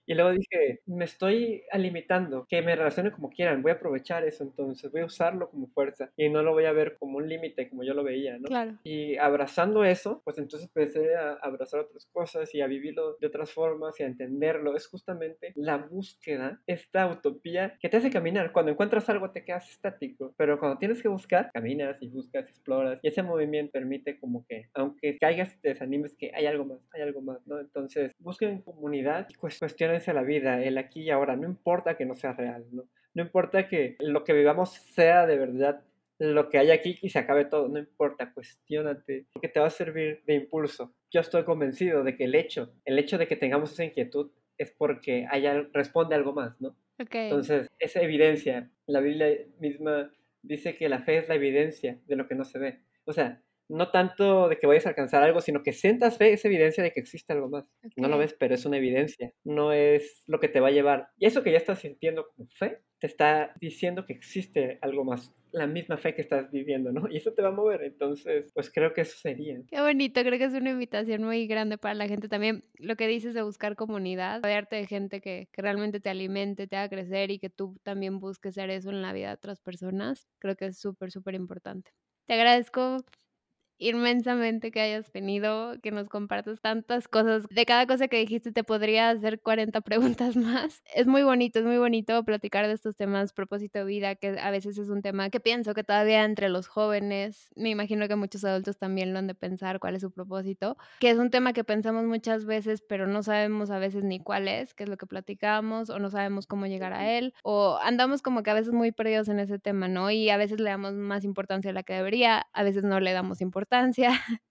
Y luego dije, me estoy limitando, que me relacionen como quieran. Voy a aprovechar eso entonces, voy a usarlo como fuerza y no lo voy a ver como un límite como yo lo veía, ¿no? Claro. Y abrazando eso, pues entonces empecé a abrazar otras cosas y a vivirlo de otras formas y a entenderlo. Es justamente la búsqueda, esta utopía que te hace caminar. Cuando encuentras algo te quedas estático, pero cuando tienes que buscar, caminas y buscas, exploras, y ese movimiento permite como que, aunque caigas, te desanimes, que hay algo más, hay algo más, ¿no? Entonces, busquen comunidad y cuestionense la vida, el aquí y ahora, no importa que no sea real, ¿no? No importa que lo que vivamos sea de verdad lo que hay aquí y se acabe todo, no importa, cuestionate, porque te va a servir de impulso. Yo estoy convencido de que el hecho, el hecho de que tengamos esa inquietud es porque haya, responde algo más, ¿no? Okay. Entonces, esa evidencia, la Biblia misma dice que la fe es la evidencia de lo que no se ve. O sea, no tanto de que vayas a alcanzar algo, sino que sientas fe es evidencia de que existe algo más. No lo ves, pero es una evidencia, no es lo que te va a llevar. Y eso que ya estás sintiendo como fe, te está diciendo que existe algo más, la misma fe que estás viviendo, ¿no? Y eso te va a mover, entonces, pues creo que eso sería. Qué bonito, creo que es una invitación muy grande para la gente también. Lo que dices de buscar comunidad, rodearte de gente que, que realmente te alimente, te haga crecer y que tú también busques ser eso en la vida de otras personas, creo que es súper, súper importante. Te agradezco inmensamente que hayas venido, que nos compartas tantas cosas. De cada cosa que dijiste te podría hacer 40 preguntas más. Es muy bonito, es muy bonito platicar de estos temas, propósito de vida, que a veces es un tema que pienso que todavía entre los jóvenes, me imagino que muchos adultos también lo han de pensar cuál es su propósito, que es un tema que pensamos muchas veces, pero no sabemos a veces ni cuál es, qué es lo que platicamos, o no sabemos cómo llegar a él, o andamos como que a veces muy perdidos en ese tema, ¿no? Y a veces le damos más importancia a la que debería, a veces no le damos importancia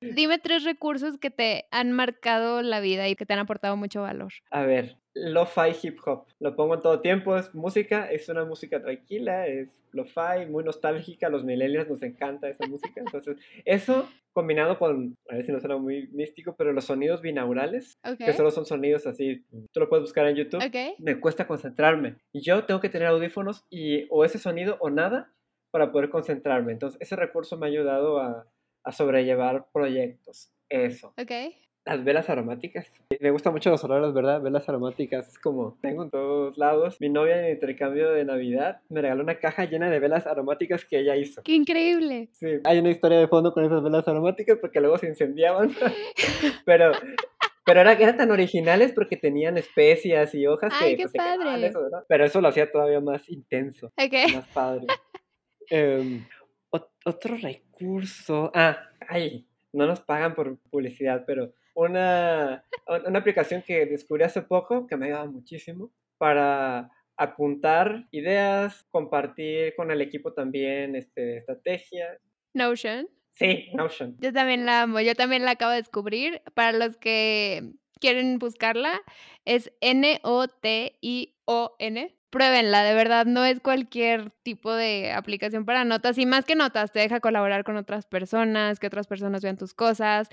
Dime tres recursos que te han marcado la vida y que te han aportado mucho valor. A ver, lo-fi hip hop. Lo pongo en todo tiempo, es música, es una música tranquila, es lo-fi, muy nostálgica, los millennials nos encanta esa música. Entonces, eso combinado con, a ver si no suena muy místico, pero los sonidos binaurales, que solo son sonidos así, tú lo puedes buscar en YouTube, me cuesta concentrarme. Y yo tengo que tener audífonos y o ese sonido o nada para poder concentrarme. Entonces, ese recurso me ha ayudado a a sobrellevar proyectos. Eso. Ok. Las velas aromáticas. Me gustan mucho los olores, ¿verdad? Velas aromáticas. Es como, tengo en todos lados. Mi novia en el intercambio de Navidad me regaló una caja llena de velas aromáticas que ella hizo. ¡Qué increíble! Sí, hay una historia de fondo con esas velas aromáticas porque luego se incendiaban. Pero pero era, eran tan originales porque tenían especias y hojas Ay, que qué pues, padre. Pero eso lo hacía todavía más intenso, Ok. más padre. Ot- otro recurso. Ah, ay, no nos pagan por publicidad, pero una, una aplicación que descubrí hace poco que me ha ayudado muchísimo para apuntar ideas, compartir con el equipo también este, estrategia. Notion. Sí, Notion. Yo también la amo, yo también la acabo de descubrir. Para los que quieren buscarla, es N-O-T-I-O-N. Pruébenla, de verdad, no es cualquier tipo de aplicación para notas y más que notas, te deja colaborar con otras personas, que otras personas vean tus cosas,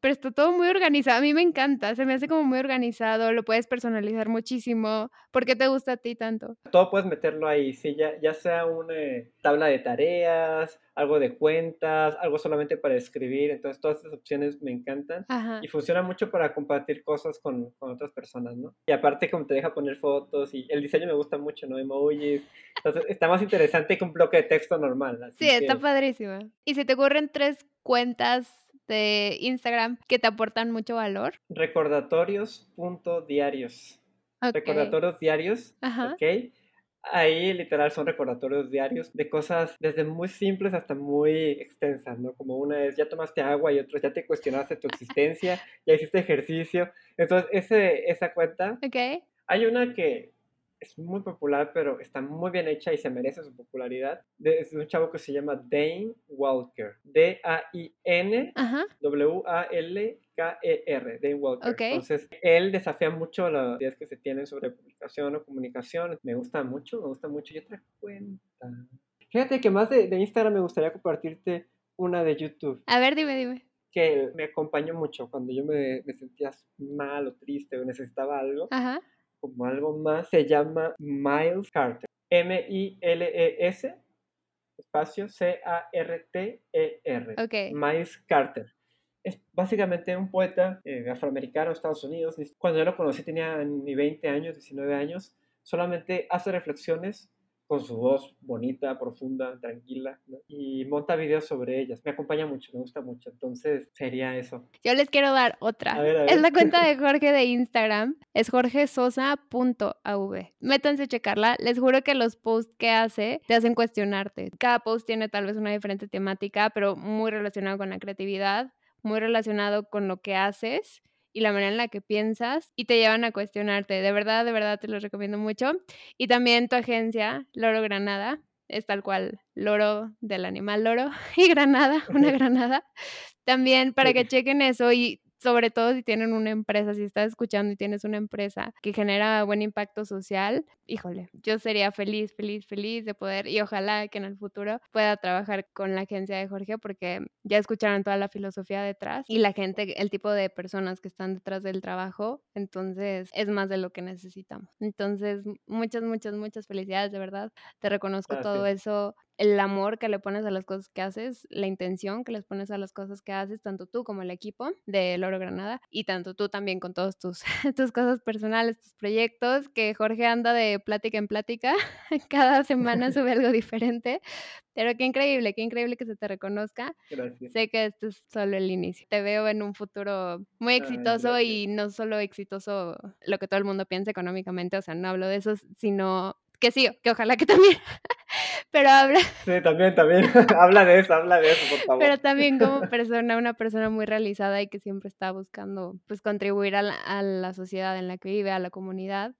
pero está todo muy organizado. A mí me encanta, se me hace como muy organizado, lo puedes personalizar muchísimo. ¿Por qué te gusta a ti tanto? todo puedes meterlo ahí, sí, ya, ya sea una eh, tabla de tareas, algo de cuentas, algo solamente para escribir, entonces todas estas opciones me encantan Ajá. y funciona mucho para compartir cosas con, con otras personas, ¿no? Y aparte como te deja poner fotos y el diseño me gusta mucho, ¿no? Emojis, entonces está más interesante que un bloque de texto normal. Sí, está que padrísima. ¿Y si te ocurren tres cuentas de Instagram que te aportan mucho valor? recordatorios.diarios. Ok. recordatorios diarios, Ajá. ¿ok? Ahí literal son recordatorios diarios de cosas desde muy simples hasta muy extensas, ¿no? Como una es ya tomaste agua y otra es ya te cuestionaste tu existencia, ya hiciste ejercicio. Entonces, ese, esa cuenta, Ok. hay una que es muy popular, pero está muy bien hecha y se merece su popularidad. Es de un chavo que se llama Dane Walker. D-A-I-N. Ajá. W-A-L-K-E-R, Dane Walker. Ok. Entonces, él desafía mucho las ideas que se tienen sobre publicación o comunicación. Me gusta mucho, me gusta mucho. Y otra cuenta. Fíjate que más de, de Instagram me gustaría compartirte una de YouTube A ver, dime, dime. que me acompañó mucho cuando yo me, me sentía mal o triste o necesitaba algo, Ajá. Como algo más. Se llama Miles Carter. M-I-L-E-S, espacio C-A-R-T-E-R. Ok. Miles Carter. Es básicamente un poeta eh, afroamericano de Estados Unidos. Cuando yo lo conocí tenía ni 20 años, 19 años. Solamente hace reflexiones con su voz bonita, profunda, tranquila, ¿no? y monta videos sobre ellas. Me acompaña mucho, me gusta mucho. Entonces sería eso. Yo les quiero dar otra. A ver, a Es la cuenta de Jorge de Instagram. Es jorgesosa.av. Métanse a checarla. Les juro que los posts que hace te hacen cuestionarte. Cada post tiene tal vez una diferente temática, pero muy relacionado con la creatividad, muy relacionado con lo que haces y la manera en la que piensas y te llevan a cuestionarte. De verdad, de verdad te los recomiendo mucho. Y también tu agencia, Loro Granada, es tal cual, loro del animal loro y granada, una granada. También para que chequen eso y sobre todo si tienen una empresa, si estás escuchando y tienes una empresa que genera buen impacto social, híjole, yo sería feliz, feliz, feliz de poder y ojalá que en el futuro pueda trabajar con la agencia de Jorge porque ya escucharon toda la filosofía detrás y la gente, el tipo de personas que están detrás del trabajo, entonces es más de lo que necesitamos. Entonces, muchas, muchas, muchas felicidades, de verdad. Te reconozco todo eso, el amor que le pones a las cosas que haces, la intención que les pones a las cosas que haces, tanto tú como el equipo de Loro Granada y tanto tú también con todos tus, tus cosas personales, tus proyectos, que Jorge anda de plática en plática, cada semana sube algo diferente, pero qué increíble, qué increíble que se te reconozca. Gracias. Sé que este es solo el inicio. Te veo en un futuro muy exitoso gracias. y no solo exitoso lo que todo el mundo piensa económicamente, o sea, no hablo de eso, sino que sí, que ojalá que también, pero habla, Sí, también, también. habla de eso, habla de eso, por favor. pero también como persona, una persona muy realizada y que siempre está buscando pues contribuir a la, a la sociedad en la que vive, a la comunidad.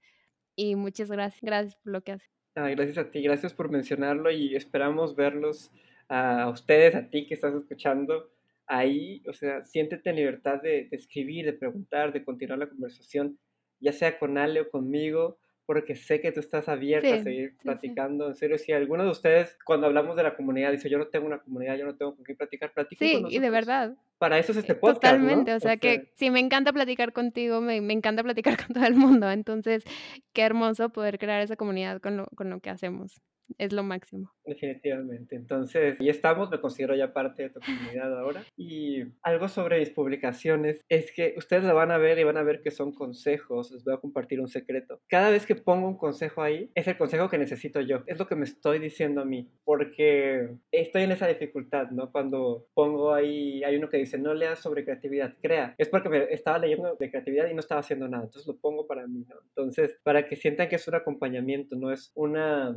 Y muchas gracias, gracias por lo que haces. Ah, gracias a ti, gracias por mencionarlo y esperamos verlos a ustedes, a ti que estás escuchando ahí. O sea, siéntete en libertad de, de escribir, de preguntar, de continuar la conversación, ya sea con Ale o conmigo, porque sé que tú estás abierta Sí, a seguir sí, sí. platicando. En serio, si alguno de ustedes, cuando hablamos de la comunidad, dice yo no tengo una comunidad, yo no tengo con quién platicar, platiquen Sí, con y de verdad. Para eso es este podcast. ¿no? Totalmente, o sea que sí, me encanta platicar contigo, me, me encanta platicar con todo el mundo, entonces qué hermoso poder crear esa comunidad con lo, con lo que hacemos. Es lo máximo. Definitivamente. Entonces, y estamos, me considero ya parte de tu comunidad ahora. Y algo sobre mis publicaciones es que ustedes lo van a ver y van a ver que son consejos. Les voy a compartir un secreto. Cada vez que pongo un consejo ahí, es el consejo que necesito yo. Es lo que me estoy diciendo a mí. Porque estoy en esa dificultad, ¿no? Cuando pongo ahí, hay uno que dice, no leas sobre creatividad, crea. Es porque me estaba leyendo de creatividad y no estaba haciendo nada. Entonces lo pongo para mí, ¿no? Entonces, para que sientan que es un acompañamiento, no es una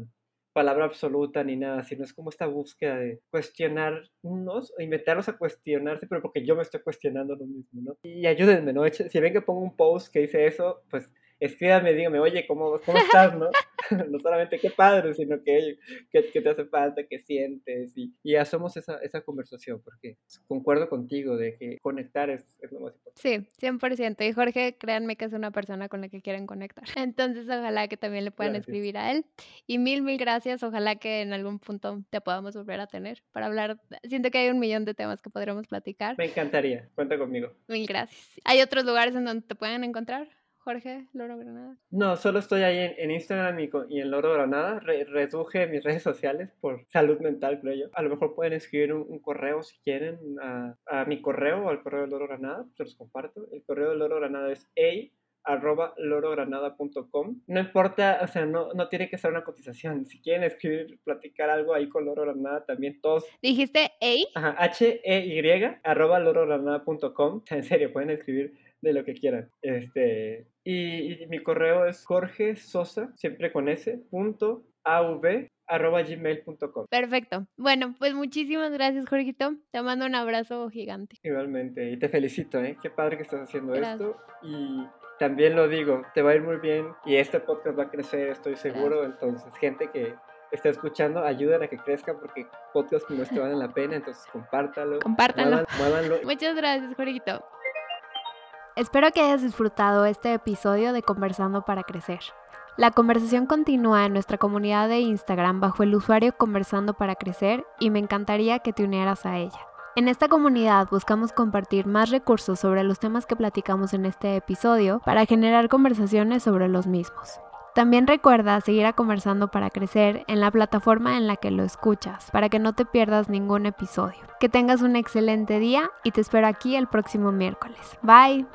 palabra absoluta ni nada, sino es como esta búsqueda de cuestionarnos o invitarlos a cuestionarse, pero porque yo me estoy cuestionando lo mismo, ¿no? Y ayúdenme, ¿no? Si ven que pongo un post que dice eso, pues escríbame, dígame, oye, ¿cómo, cómo estás, no? no solamente qué padre, sino que, qué, te hace falta, qué sientes, y, y hacemos esa, esa conversación, porque concuerdo contigo de que conectar es, es, lo más importante. Sí, 100%, y Jorge, créanme que es una persona con la que quieren conectar, entonces ojalá que también le puedan gracias. escribir a él, y mil, mil gracias, ojalá que en algún punto te podamos volver a tener para hablar, siento que hay un millón de temas que podríamos platicar. Me encantaría, cuenta conmigo. Mil gracias. ¿Hay otros lugares en donde te pueden encontrar? Jorge Loro Granada? No, solo estoy ahí en, en Instagram y, y, en Loro Granada. Re, reduje mis redes sociales por salud mental, creo yo. A lo mejor pueden escribir un, un correo si quieren a, a, mi correo o al correo de Loro Granada, se los comparto. El correo de Loro Granada es a arroba lorogranada.com. No importa, o sea, no, no tiene que ser una cotización. Si quieren escribir, platicar algo ahí con Loro Granada, también todos. ¿Dijiste A? Ajá, H-E-Y, arroba lorogranada.com. En serio, pueden escribir de lo que quieran. Este, y, y, mi correo es Jorge Sosa, siempre con S, punto av arroba gmail.com. Perfecto. Bueno, pues muchísimas gracias, Jorgito. Te mando un abrazo gigante. Igualmente, y te felicito, ¿eh? Qué padre que estás haciendo gracias. esto. Y también lo digo, te va a ir muy bien y este podcast va a crecer, estoy seguro. Gracias. Entonces, gente que está escuchando, ayuden a que crezca porque podcasts como este valen la pena, entonces compártalo. Compártalo. Muévanlo. Muchas gracias, Jorgito. Espero que hayas disfrutado este episodio de Conversando para Crecer. La conversación continúa en nuestra comunidad de Instagram bajo el usuario Conversando para Crecer y me encantaría que te unieras a ella. En esta comunidad buscamos compartir más recursos sobre los temas que platicamos en este episodio para generar conversaciones sobre los mismos. También recuerda seguir a Conversando para Crecer en la plataforma en la que lo escuchas, para que no te pierdas ningún episodio. Que tengas un excelente día y te espero aquí el próximo miércoles. Bye.